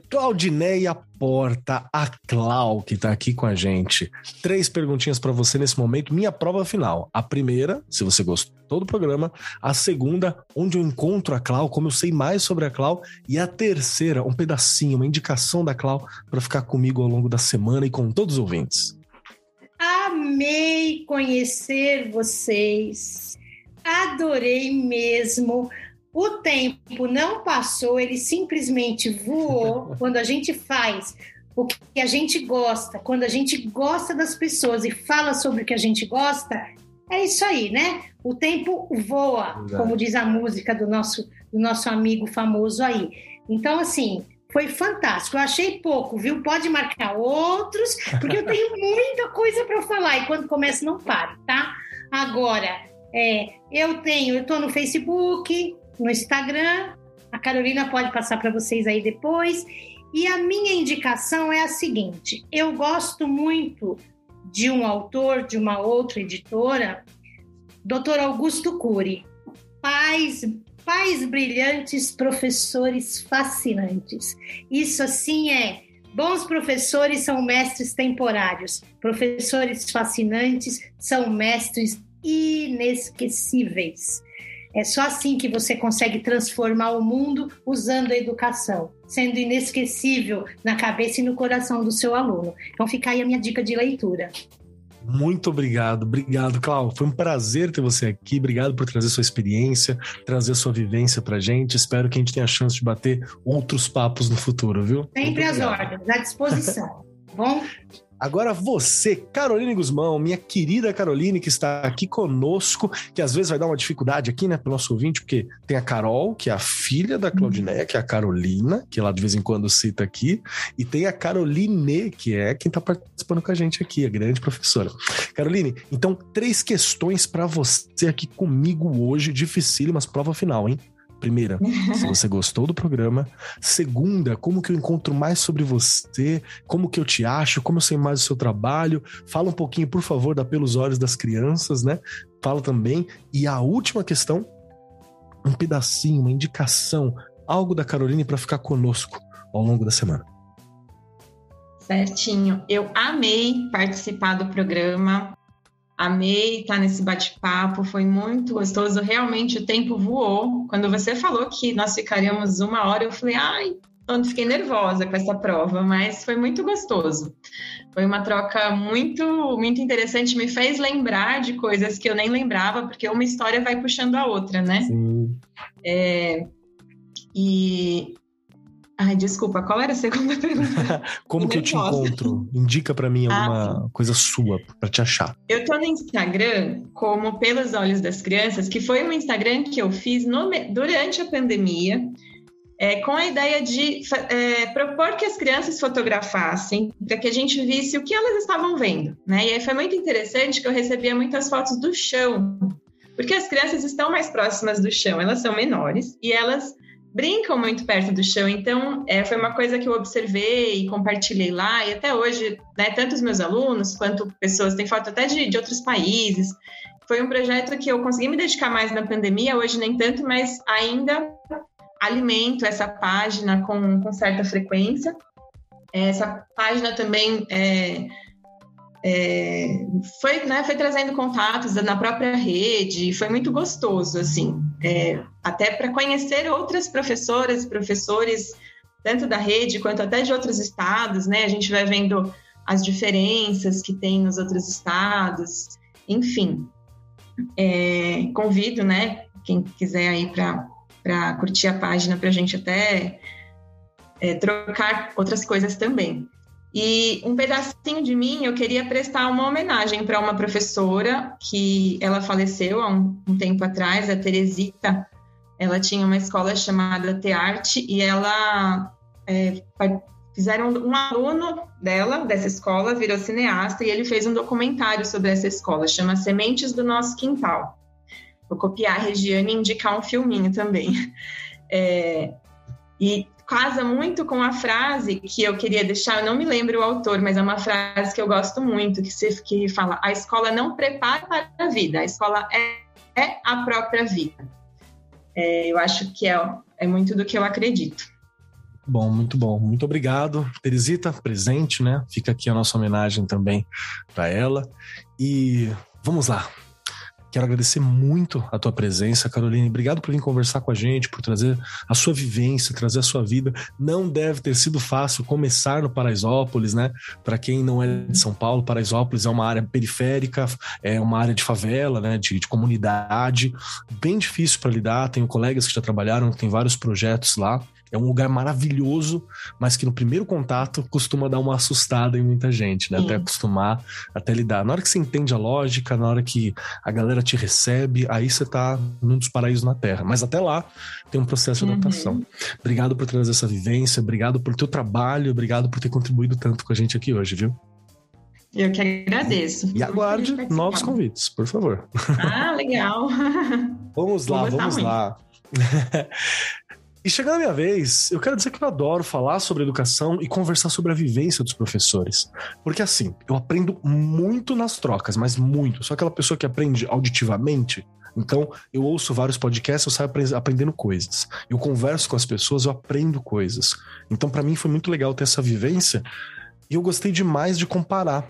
Claudineia Porta, a Clau, que tá aqui com a gente. Três perguntinhas para você nesse momento. Minha prova final. A primeira, se você gostou do programa. A segunda, onde eu encontro a Clau, como eu sei mais sobre a Clau. E a terceira, um pedacinho, uma indicação da Clau para ficar comigo ao longo da semana e com todos os ouvintes. Amei conhecer vocês. Adorei mesmo o tempo não passou, ele simplesmente voou quando a gente faz o que a gente gosta, quando a gente gosta das pessoas e fala sobre o que a gente gosta, é isso aí, né? O tempo voa, Verdade. como diz a música do nosso, do nosso amigo famoso aí. Então, assim, foi fantástico. Eu achei pouco, viu? Pode marcar outros, porque eu tenho muita coisa para falar e quando começa não paro, tá? Agora, é, eu tenho, eu estou no Facebook, no Instagram. A Carolina pode passar para vocês aí depois. E a minha indicação é a seguinte: eu gosto muito de um autor de uma outra editora, Dr. Augusto Cury. Pais, pais brilhantes, professores fascinantes. Isso assim é Bons professores são mestres temporários, professores fascinantes são mestres inesquecíveis. É só assim que você consegue transformar o mundo usando a educação, sendo inesquecível na cabeça e no coração do seu aluno. Então fica aí a minha dica de leitura. Muito obrigado, obrigado, Clau. Foi um prazer ter você aqui. Obrigado por trazer sua experiência, trazer sua vivência pra gente. Espero que a gente tenha a chance de bater outros papos no futuro, viu? Sempre às ordens, à disposição. Bom? Agora você, Caroline Guzmão, minha querida Caroline, que está aqui conosco, que às vezes vai dar uma dificuldade aqui, né, pro nosso ouvinte, porque tem a Carol, que é a filha da Claudineia, que é a Carolina, que ela de vez em quando cita aqui, e tem a Caroline, que é quem está participando com a gente aqui, a grande professora. Caroline, então, três questões para você aqui comigo hoje, dificílimas, prova final, hein? Primeira, se você gostou do programa. Segunda, como que eu encontro mais sobre você? Como que eu te acho? Como eu sei mais do seu trabalho? Fala um pouquinho, por favor, da Pelos Olhos das Crianças, né? Fala também. E a última questão, um pedacinho, uma indicação, algo da Caroline para ficar conosco ao longo da semana. Certinho. Eu amei participar do programa. Amei estar nesse bate-papo, foi muito gostoso. Realmente o tempo voou. Quando você falou que nós ficaríamos uma hora, eu falei, ai, onde fiquei nervosa com essa prova, mas foi muito gostoso. Foi uma troca muito, muito interessante, me fez lembrar de coisas que eu nem lembrava, porque uma história vai puxando a outra, né? Sim. É, e Ai, desculpa, qual era a segunda pergunta? Como que eu te encontro? Indica para mim alguma ah, coisa sua para te achar. Eu tô no Instagram como Pelos Olhos das Crianças, que foi um Instagram que eu fiz no, durante a pandemia, é, com a ideia de é, propor que as crianças fotografassem, para que a gente visse o que elas estavam vendo. Né? E aí foi muito interessante que eu recebia muitas fotos do chão, porque as crianças estão mais próximas do chão, elas são menores e elas brincam muito perto do chão. Então, é, foi uma coisa que eu observei e compartilhei lá. E até hoje, né, tanto os meus alunos quanto pessoas, tem foto até de, de outros países. Foi um projeto que eu consegui me dedicar mais na pandemia, hoje nem tanto, mas ainda alimento essa página com, com certa frequência. Essa página também é, é, foi, né, foi trazendo contatos na própria rede, foi muito gostoso, assim, é, até para conhecer outras professoras e professores, tanto da rede quanto até de outros estados, né, a gente vai vendo as diferenças que tem nos outros estados, enfim, é, convido, né, quem quiser aí para curtir a página, para a gente até é, trocar outras coisas também. E um pedacinho de mim eu queria prestar uma homenagem para uma professora que ela faleceu há um, um, tempo atrás, a Teresita. Ela tinha uma escola chamada Tearte e ela é, fizeram um aluno dela dessa escola virou cineasta e ele fez um documentário sobre essa escola, chama Sementes do Nosso Quintal. Vou copiar a Regiane e indicar um filminho também. É, e casa muito com a frase que eu queria deixar, eu não me lembro o autor, mas é uma frase que eu gosto muito, que, se, que fala, a escola não prepara para a vida, a escola é, é a própria vida. É, eu acho que é, é muito do que eu acredito. Bom, muito bom. Muito obrigado, Teresita, presente, né? Fica aqui a nossa homenagem também para ela. E vamos lá. Quero agradecer muito a tua presença, Caroline. Obrigado por vir conversar com a gente, por trazer a sua vivência, trazer a sua vida. Não deve ter sido fácil começar no Paraisópolis, né? Para quem não é de São Paulo, Paraisópolis é uma área periférica, é uma área de favela, né? De, de comunidade, bem difícil para lidar. Tenho colegas que já trabalharam, tem vários projetos lá. É um lugar maravilhoso, mas que no primeiro contato costuma dar uma assustada em muita gente, né? Sim. Até acostumar, até lidar. Na hora que você entende a lógica, na hora que a galera te recebe, aí você tá num dos paraísos na Terra. Mas até lá tem um processo de adaptação. Uhum. Obrigado por trazer essa vivência, obrigado por teu trabalho, obrigado por ter contribuído tanto com a gente aqui hoje, viu? Eu que agradeço. E aguarde novos convites, por favor. Ah, legal. vamos lá, vamos muito. lá. E chegando a minha vez, eu quero dizer que eu adoro falar sobre educação e conversar sobre a vivência dos professores. Porque assim, eu aprendo muito nas trocas, mas muito. Sou aquela pessoa que aprende auditivamente. Então, eu ouço vários podcasts, eu saio aprendendo coisas. Eu converso com as pessoas, eu aprendo coisas. Então, para mim foi muito legal ter essa vivência. E eu gostei demais de comparar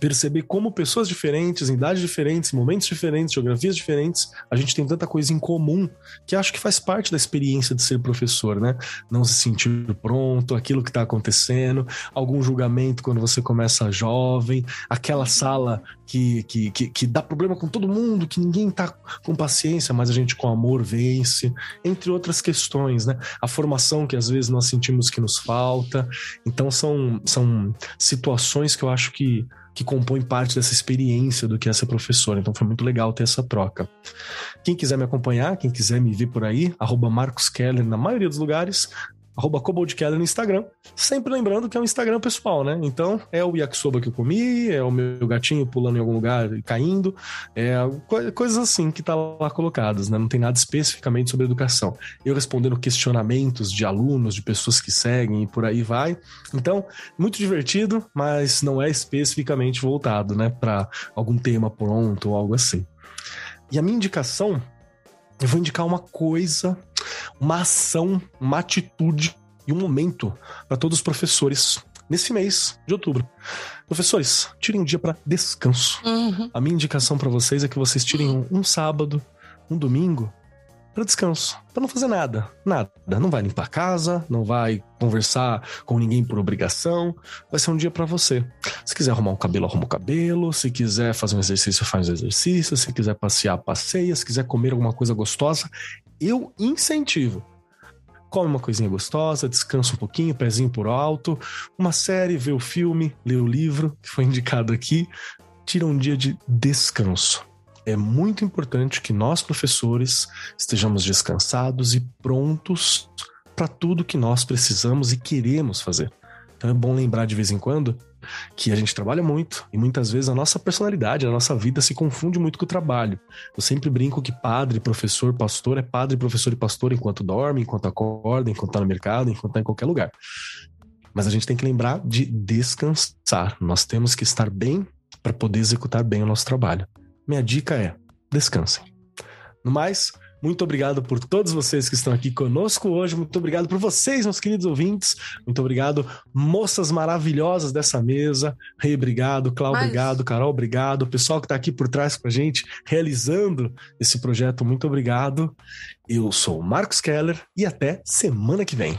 perceber como pessoas diferentes, em idades diferentes, momentos diferentes, geografias diferentes, a gente tem tanta coisa em comum que acho que faz parte da experiência de ser professor, né? Não se sentir pronto, aquilo que está acontecendo, algum julgamento quando você começa jovem, aquela sala que, que, que, que, dá problema com todo mundo, que ninguém tá com paciência, mas a gente com amor vence, entre outras questões, né? A formação que às vezes nós sentimos que nos falta. Então são, são situações que eu acho que que compõem parte dessa experiência do que é ser. Então foi muito legal ter essa troca. Quem quiser me acompanhar, quem quiser me ver por aí, arroba Marcos Keller na maioria dos lugares, arroba Keller no Instagram. Sempre lembrando que é um Instagram pessoal, né? Então, é o yakisoba que eu comi, é o meu gatinho pulando em algum lugar e caindo, é coisas assim que tá lá colocadas, né? Não tem nada especificamente sobre educação. Eu respondendo questionamentos de alunos, de pessoas que seguem e por aí vai. Então, muito divertido, mas não é especificamente voltado, né, para algum tema pronto ou algo assim. E a minha indicação, eu vou indicar uma coisa uma ação, uma atitude e um momento para todos os professores nesse mês de outubro. Professores, tirem um dia para descanso. Uhum. A minha indicação para vocês é que vocês tirem um, um sábado, um domingo para descanso, para não fazer nada, nada. Não vai limpar a casa, não vai conversar com ninguém por obrigação. Vai ser um dia para você. Se quiser arrumar um cabelo, arruma o cabelo. Se quiser fazer um exercício, faz um exercício. Se quiser passear, passeia. Se quiser comer alguma coisa gostosa, eu incentivo. Come uma coisinha gostosa, descansa um pouquinho, pezinho por alto, uma série, vê o filme, lê o livro que foi indicado aqui, tira um dia de descanso. É muito importante que nós, professores, estejamos descansados e prontos para tudo que nós precisamos e queremos fazer. Então é bom lembrar de vez em quando que a gente trabalha muito e muitas vezes a nossa personalidade, a nossa vida se confunde muito com o trabalho. Eu sempre brinco que padre, professor, pastor é padre, professor e pastor enquanto dorme, enquanto acorda, enquanto está no mercado, enquanto está em qualquer lugar. Mas a gente tem que lembrar de descansar. Nós temos que estar bem para poder executar bem o nosso trabalho. Minha dica é: descansem. No mais, muito obrigado por todos vocês que estão aqui conosco hoje. Muito obrigado por vocês, meus queridos ouvintes. Muito obrigado, moças maravilhosas dessa mesa. Rei, obrigado. Cláudio, Mas... obrigado. Carol, obrigado. O pessoal que está aqui por trás com a gente, realizando esse projeto, muito obrigado. Eu sou o Marcos Keller e até semana que vem.